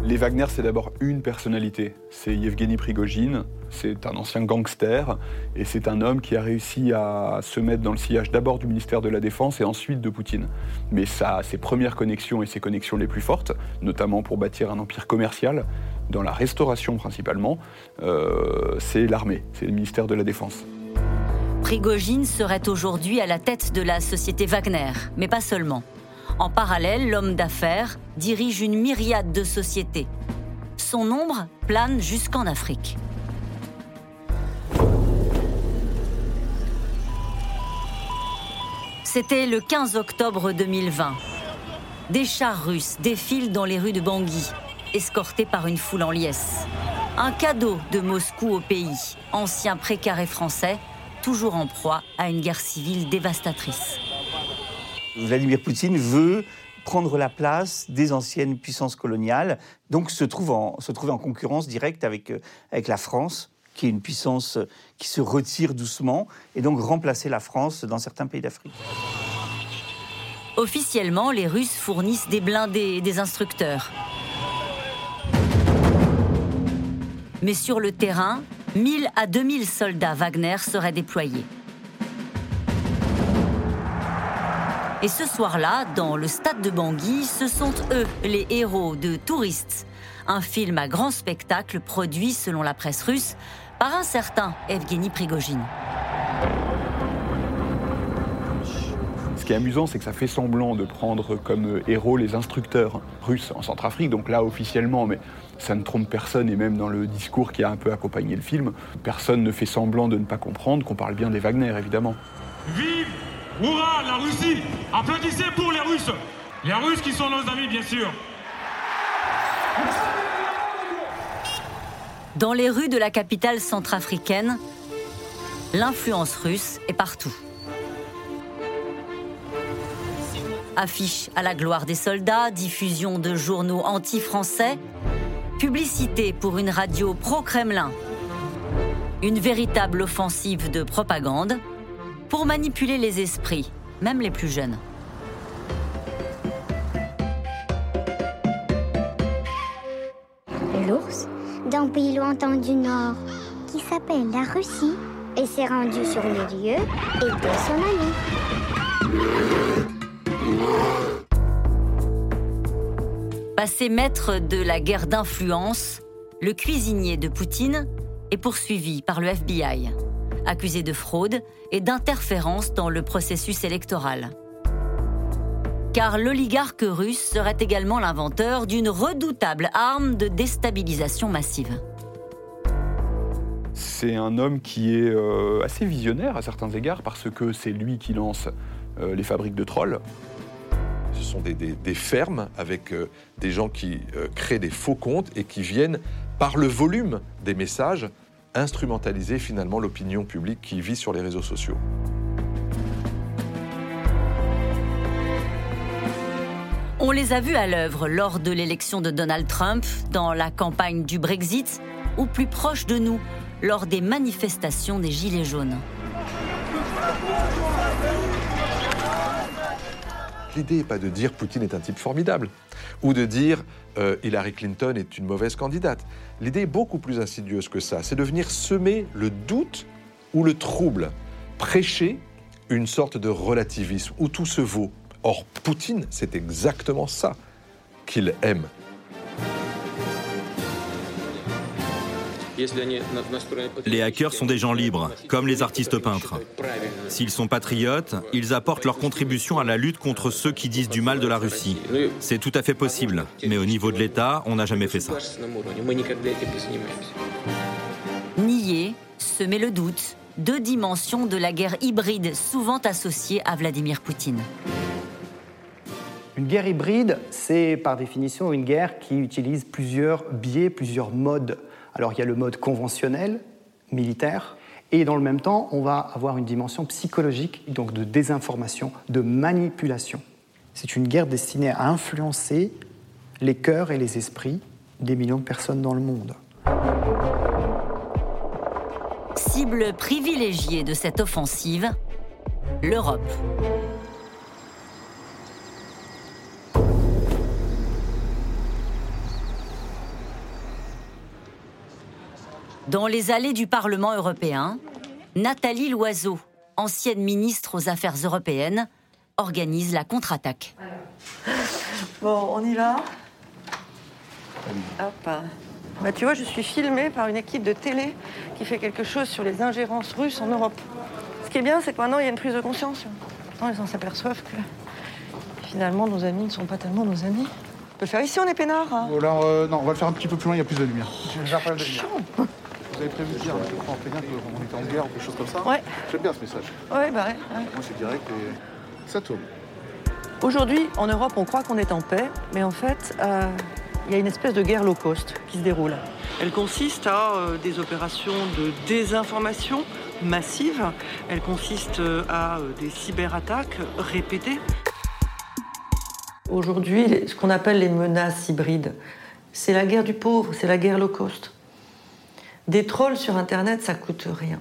Les Wagner, c'est d'abord une personnalité. C'est Yevgeny Prigogine. C'est un ancien gangster et c'est un homme qui a réussi à se mettre dans le sillage d'abord du ministère de la Défense et ensuite de Poutine. Mais ses premières connexions et ses connexions les plus fortes, notamment pour bâtir un empire commercial, dans la restauration principalement, euh, c'est l'armée, c'est le ministère de la Défense. Prigogine serait aujourd'hui à la tête de la société Wagner, mais pas seulement. En parallèle, l'homme d'affaires dirige une myriade de sociétés. Son ombre plane jusqu'en Afrique. C'était le 15 octobre 2020. Des chars russes défilent dans les rues de Bangui, escortés par une foule en liesse. Un cadeau de Moscou au pays, ancien précaré français, toujours en proie à une guerre civile dévastatrice. Vladimir Poutine veut prendre la place des anciennes puissances coloniales, donc se trouve en, concurrence directe avec, euh, avec la France, qui est une puissance qui se retire doucement, et donc remplacer la France dans certains pays d'Afrique. Officiellement, les Russes fournissent des blindés et des instructeurs. Mais sur le terrain, 1000 à 2000 soldats Wagner seraient déployés. Et ce soir-là, dans le stade de Bangui, ce sont eux les héros de Touristes, un film à grand spectacle produit, selon la presse russe, par un certain Evgeny Prigogine. Ce qui est amusant, c'est que ça fait semblant de prendre comme héros les instructeurs russes en Centrafrique, donc là officiellement, mais ça ne trompe personne, et même dans le discours qui a un peu accompagné le film, personne ne fait semblant de ne pas comprendre qu'on parle bien des Wagner, évidemment. Vive Hurrah, la Russie Applaudissez pour les Russes Les Russes qui sont nos amis, bien sûr Dans les rues de la capitale centrafricaine, l'influence russe est partout. Affiches à la gloire des soldats, diffusion de journaux anti-français, publicité pour une radio pro-Kremlin. Une véritable offensive de propagande pour manipuler les esprits, même les plus jeunes. L'ours, d'un pays lointain du Nord, qui s'appelle la Russie, et s'est rendu sur le lieu et dès son ami. Passé maître de la guerre d'influence, le cuisinier de Poutine est poursuivi par le FBI accusé de fraude et d'interférence dans le processus électoral. car l'oligarque russe serait également l'inventeur d'une redoutable arme de déstabilisation massive. C'est un homme qui est euh, assez visionnaire à certains égards parce que c'est lui qui lance euh, les fabriques de trolls. Ce sont des, fermes avec euh, des gens qui créent des faux comptes et qui viennent, par le volume des messages, instrumentaliser finalement l'opinion publique qui vit sur les réseaux sociaux. On les a vus à l'œuvre lors de l'élection de Donald Trump, dans la campagne du Brexit, ou plus proche de nous, lors des manifestations des Gilets jaunes. L'idée n'est pas de dire Poutine est un type formidable ou de dire euh, Hillary Clinton est une mauvaise candidate. L'idée est beaucoup plus insidieuse que ça. C'est de venir semer le doute ou le trouble, prêcher une sorte de relativisme où tout se vaut. Or, Poutine, c'est exactement ça qu'il aime. Les hackers sont des gens libres, comme les artistes peintres. S'ils sont patriotes, ils apportent leur contribution à la lutte contre ceux qui disent du mal de la Russie. C'est tout à fait possible, mais au niveau de l'État, on n'a jamais fait ça. Nier, semer le doute, deux dimensions de la guerre hybride souvent associée à Vladimir Poutine. Une guerre hybride, c'est par définition une guerre qui utilise plusieurs biais, plusieurs modes alors il y a le mode conventionnel, militaire, et dans le même temps, on va avoir une dimension psychologique, donc de désinformation, de manipulation. C'est une guerre destinée à influencer les cœurs et les esprits des millions de personnes dans le monde. Cible privilégiée de cette offensive, l'Europe. Dans les allées du Parlement européen, Nathalie Loiseau, ancienne ministre aux Affaires européennes, organise la contre-attaque. Bon, on y va Hop. Bah, tu vois, je suis filmée par une équipe de télé qui fait quelque chose sur les ingérences russes en Europe. Ce qui est bien, c'est que maintenant, il y a une prise de conscience. Maintenant, ils s'aperçoivent que finalement, nos amis ne sont pas tellement nos amis. On peut le faire ici, on est peinard. Hein. alors, euh, non, on va le faire un petit peu plus loin, il y a plus de lumière. de lumière. Vous avez prévu de dire en qu'on était en guerre ou quelque chose comme ça Ouais. J'aime bien ce message. Ouais, bah ouais. Moi, c'est direct et ça tourne. Aujourd'hui, en Europe, on croit qu'on est en paix, mais en fait, euh, il y a une espèce de guerre low cost qui se déroule. Elle consiste à euh, des opérations de désinformation massive. Elle consiste euh, à des cyberattaques répétées. Aujourd'hui, ce qu'on appelle les menaces hybrides, c'est la guerre du pauvre, c'est la guerre low cost. Des trolls sur Internet, ça coûte rien.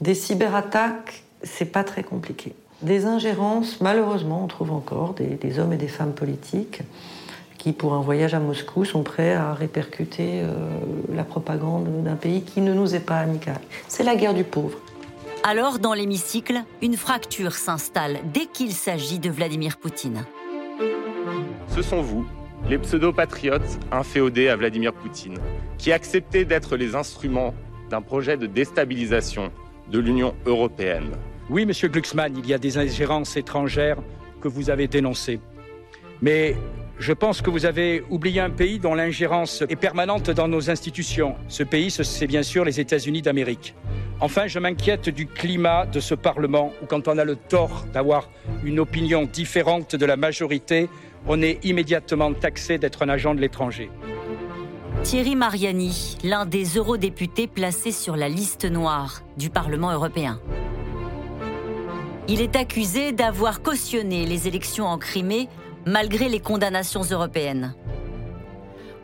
Des cyberattaques, c'est pas très compliqué. Des ingérences, malheureusement, on trouve encore des, hommes et des femmes politiques qui, pour un voyage à Moscou, sont prêts à répercuter euh, la propagande d'un pays qui ne nous est pas amical. C'est la guerre du pauvre. Alors, dans l'hémicycle, une fracture s'installe dès qu'il s'agit de Vladimir Poutine. Ce sont vous, les pseudo-patriotes inféodés à Vladimir Poutine, qui acceptaient d'être les instruments d'un projet de déstabilisation de l'Union européenne. Oui, monsieur Glucksmann, il y a des ingérences étrangères que vous avez dénoncées. Mais je pense que vous avez oublié un pays dont l'ingérence est permanente dans nos institutions. Ce pays, c'est bien sûr les États-Unis d'Amérique. Enfin, je m'inquiète du climat de ce Parlement où quand on a le tort d'avoir une opinion différente de la majorité, on est immédiatement taxé d'être un agent de l'étranger. Thierry Mariani, l'un des eurodéputés placés sur la liste noire du Parlement européen. Il est accusé d'avoir cautionné les élections en Crimée malgré les condamnations européennes.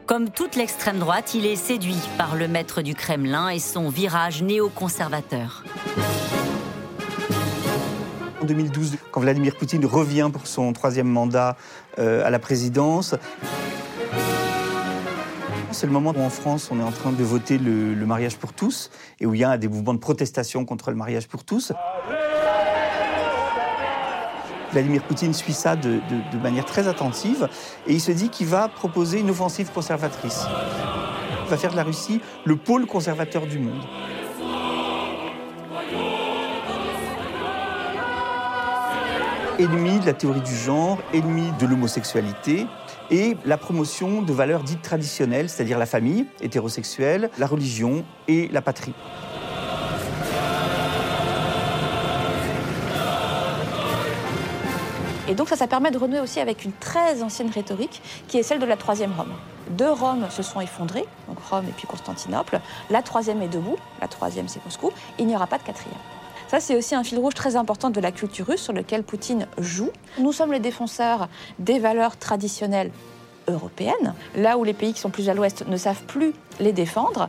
Comme toute l'extrême droite, il est séduit par le maître du Kremlin et son virage néoconservateur. En 2012, quand Vladimir Poutine revient pour son troisième mandat euh, à la présidence, c'est le moment où en France, on est en train de voter le, mariage pour tous et où il y a des mouvements de protestation contre le mariage pour tous. Vladimir Poutine suit ça de, manière très attentive et il se dit qu'il va proposer une offensive conservatrice. Il va faire de la Russie le pôle conservateur du monde. Ennemi de la théorie du genre, ennemi de l'homosexualité et la promotion de valeurs dites traditionnelles, c'est-à-dire la famille hétérosexuelle, la religion et la patrie. Et donc ça, ça permet de renouer aussi avec une très ancienne rhétorique qui est celle de la troisième Rome. Deux Roms se sont effondrés, donc Rome et puis Constantinople. La troisième est debout, la troisième c'est Moscou. Il n'y aura pas de quatrième. Ça, c'est aussi un fil rouge très important de la culture russe sur lequel Poutine joue. Nous sommes les défenseurs des valeurs traditionnelles européennes, là où les pays qui sont plus à l'ouest ne savent plus les défendre.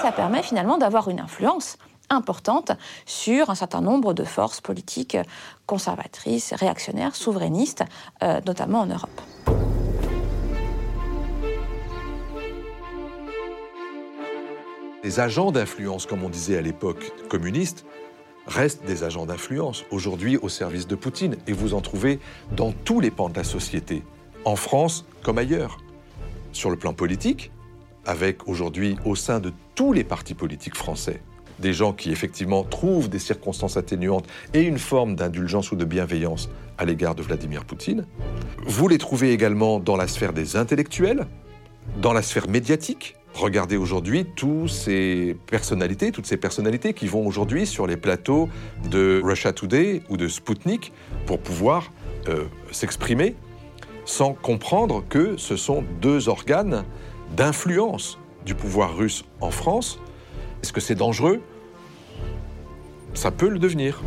Ça permet finalement d'avoir une influence importante sur un certain nombre de forces politiques conservatrices, réactionnaires, souverainistes, euh, notamment en Europe. Les agents d'influence, comme on disait à l'époque communiste, restent des agents d'influence, aujourd'hui au service de Poutine. Et vous en trouvez dans tous les pans de la société, en France comme ailleurs. Sur le plan politique, avec aujourd'hui au sein de tous les partis politiques français, des gens qui effectivement trouvent des circonstances atténuantes et une forme d'indulgence ou de bienveillance à l'égard de Vladimir Poutine. Vous les trouvez également dans la sphère des intellectuels, dans la sphère médiatique. Regardez aujourd'hui toutes ces personnalités, toutes ces personnalités qui vont aujourd'hui sur les plateaux de Russia Today ou de Sputnik pour pouvoir euh, s'exprimer sans comprendre que ce sont deux organes d'influence du pouvoir russe en France est-ce que c'est dangereux? Ça peut le devenir.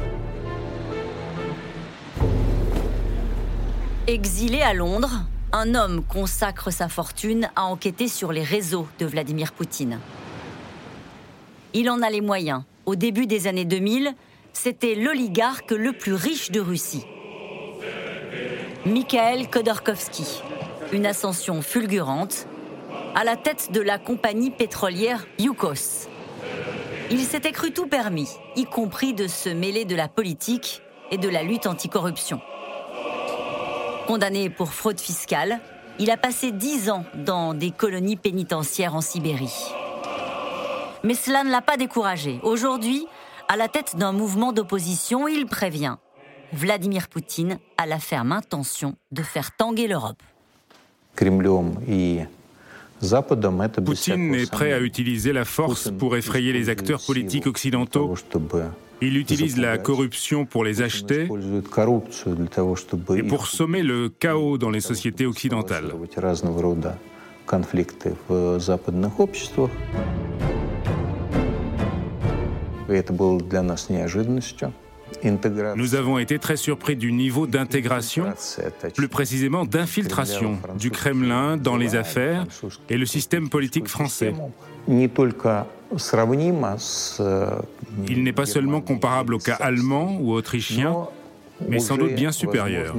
Exilé à Londres, un homme consacre sa fortune à enquêter sur les réseaux de Vladimir Poutine. Il en a les moyens. Au début des années 2000, c'était l'oligarque le plus riche de Russie. Mikhail Khodorkovsky. Une ascension fulgurante à la tête de la compagnie pétrolière Yukos. Il s'était cru tout permis, y compris de se mêler de la politique et de la lutte anticorruption. Condamné pour fraude fiscale, il a passé dix ans dans des colonies pénitentiaires en Sibérie. Mais cela ne l'a pas découragé. Aujourd'hui, à la tête d'un mouvement d'opposition, il prévient. Vladimir Poutine a la ferme intention de faire tanguer l'Europe. Poutine est prêt à utiliser la force pour effrayer les acteurs politiques occidentaux. Il utilise la corruption pour les acheter et pour sommer le chaos dans les sociétés occidentales. Nous avons été très surpris du niveau d'intégration, plus précisément d'infiltration du Kremlin dans les affaires et le système politique français. Il n'est pas seulement comparable au cas allemand ou autrichien, mais sans doute bien supérieur.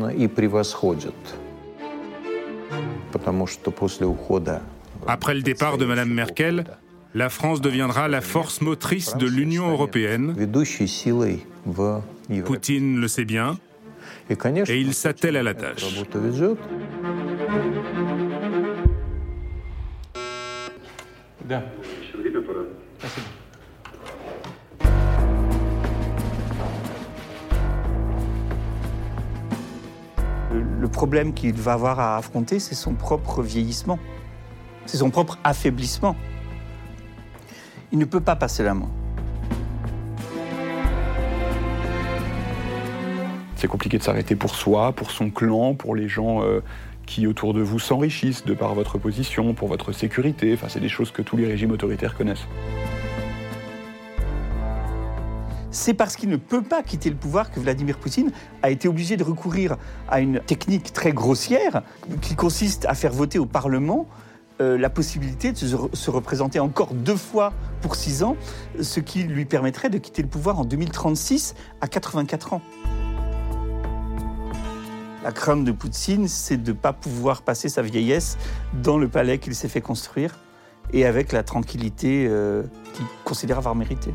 Après le départ de Mme Merkel, la France deviendra la force motrice de l'Union européenne. Poutine le sait bien et il s'attelle à la tâche. Le problème qu'il va avoir à affronter, c'est son propre vieillissement, c'est son propre affaiblissement. Il ne peut pas passer la main. C'est compliqué de s'arrêter pour soi, pour son clan, pour les gens euh, qui autour de vous s'enrichissent de par votre position, pour votre sécurité. Enfin, c'est des choses que tous les régimes autoritaires connaissent. C'est parce qu'il ne peut pas quitter le pouvoir que Vladimir Poutine a été obligé de recourir à une technique très grossière qui consiste à faire voter au Parlement euh, la possibilité de se, représenter encore deux fois pour six ans, ce qui lui permettrait de quitter le pouvoir en 2036 à 84 ans. La crainte de Poutine, c'est de ne pas pouvoir passer sa vieillesse dans le palais qu'il s'est fait construire et avec la tranquillité euh, qu'il considère avoir mérité.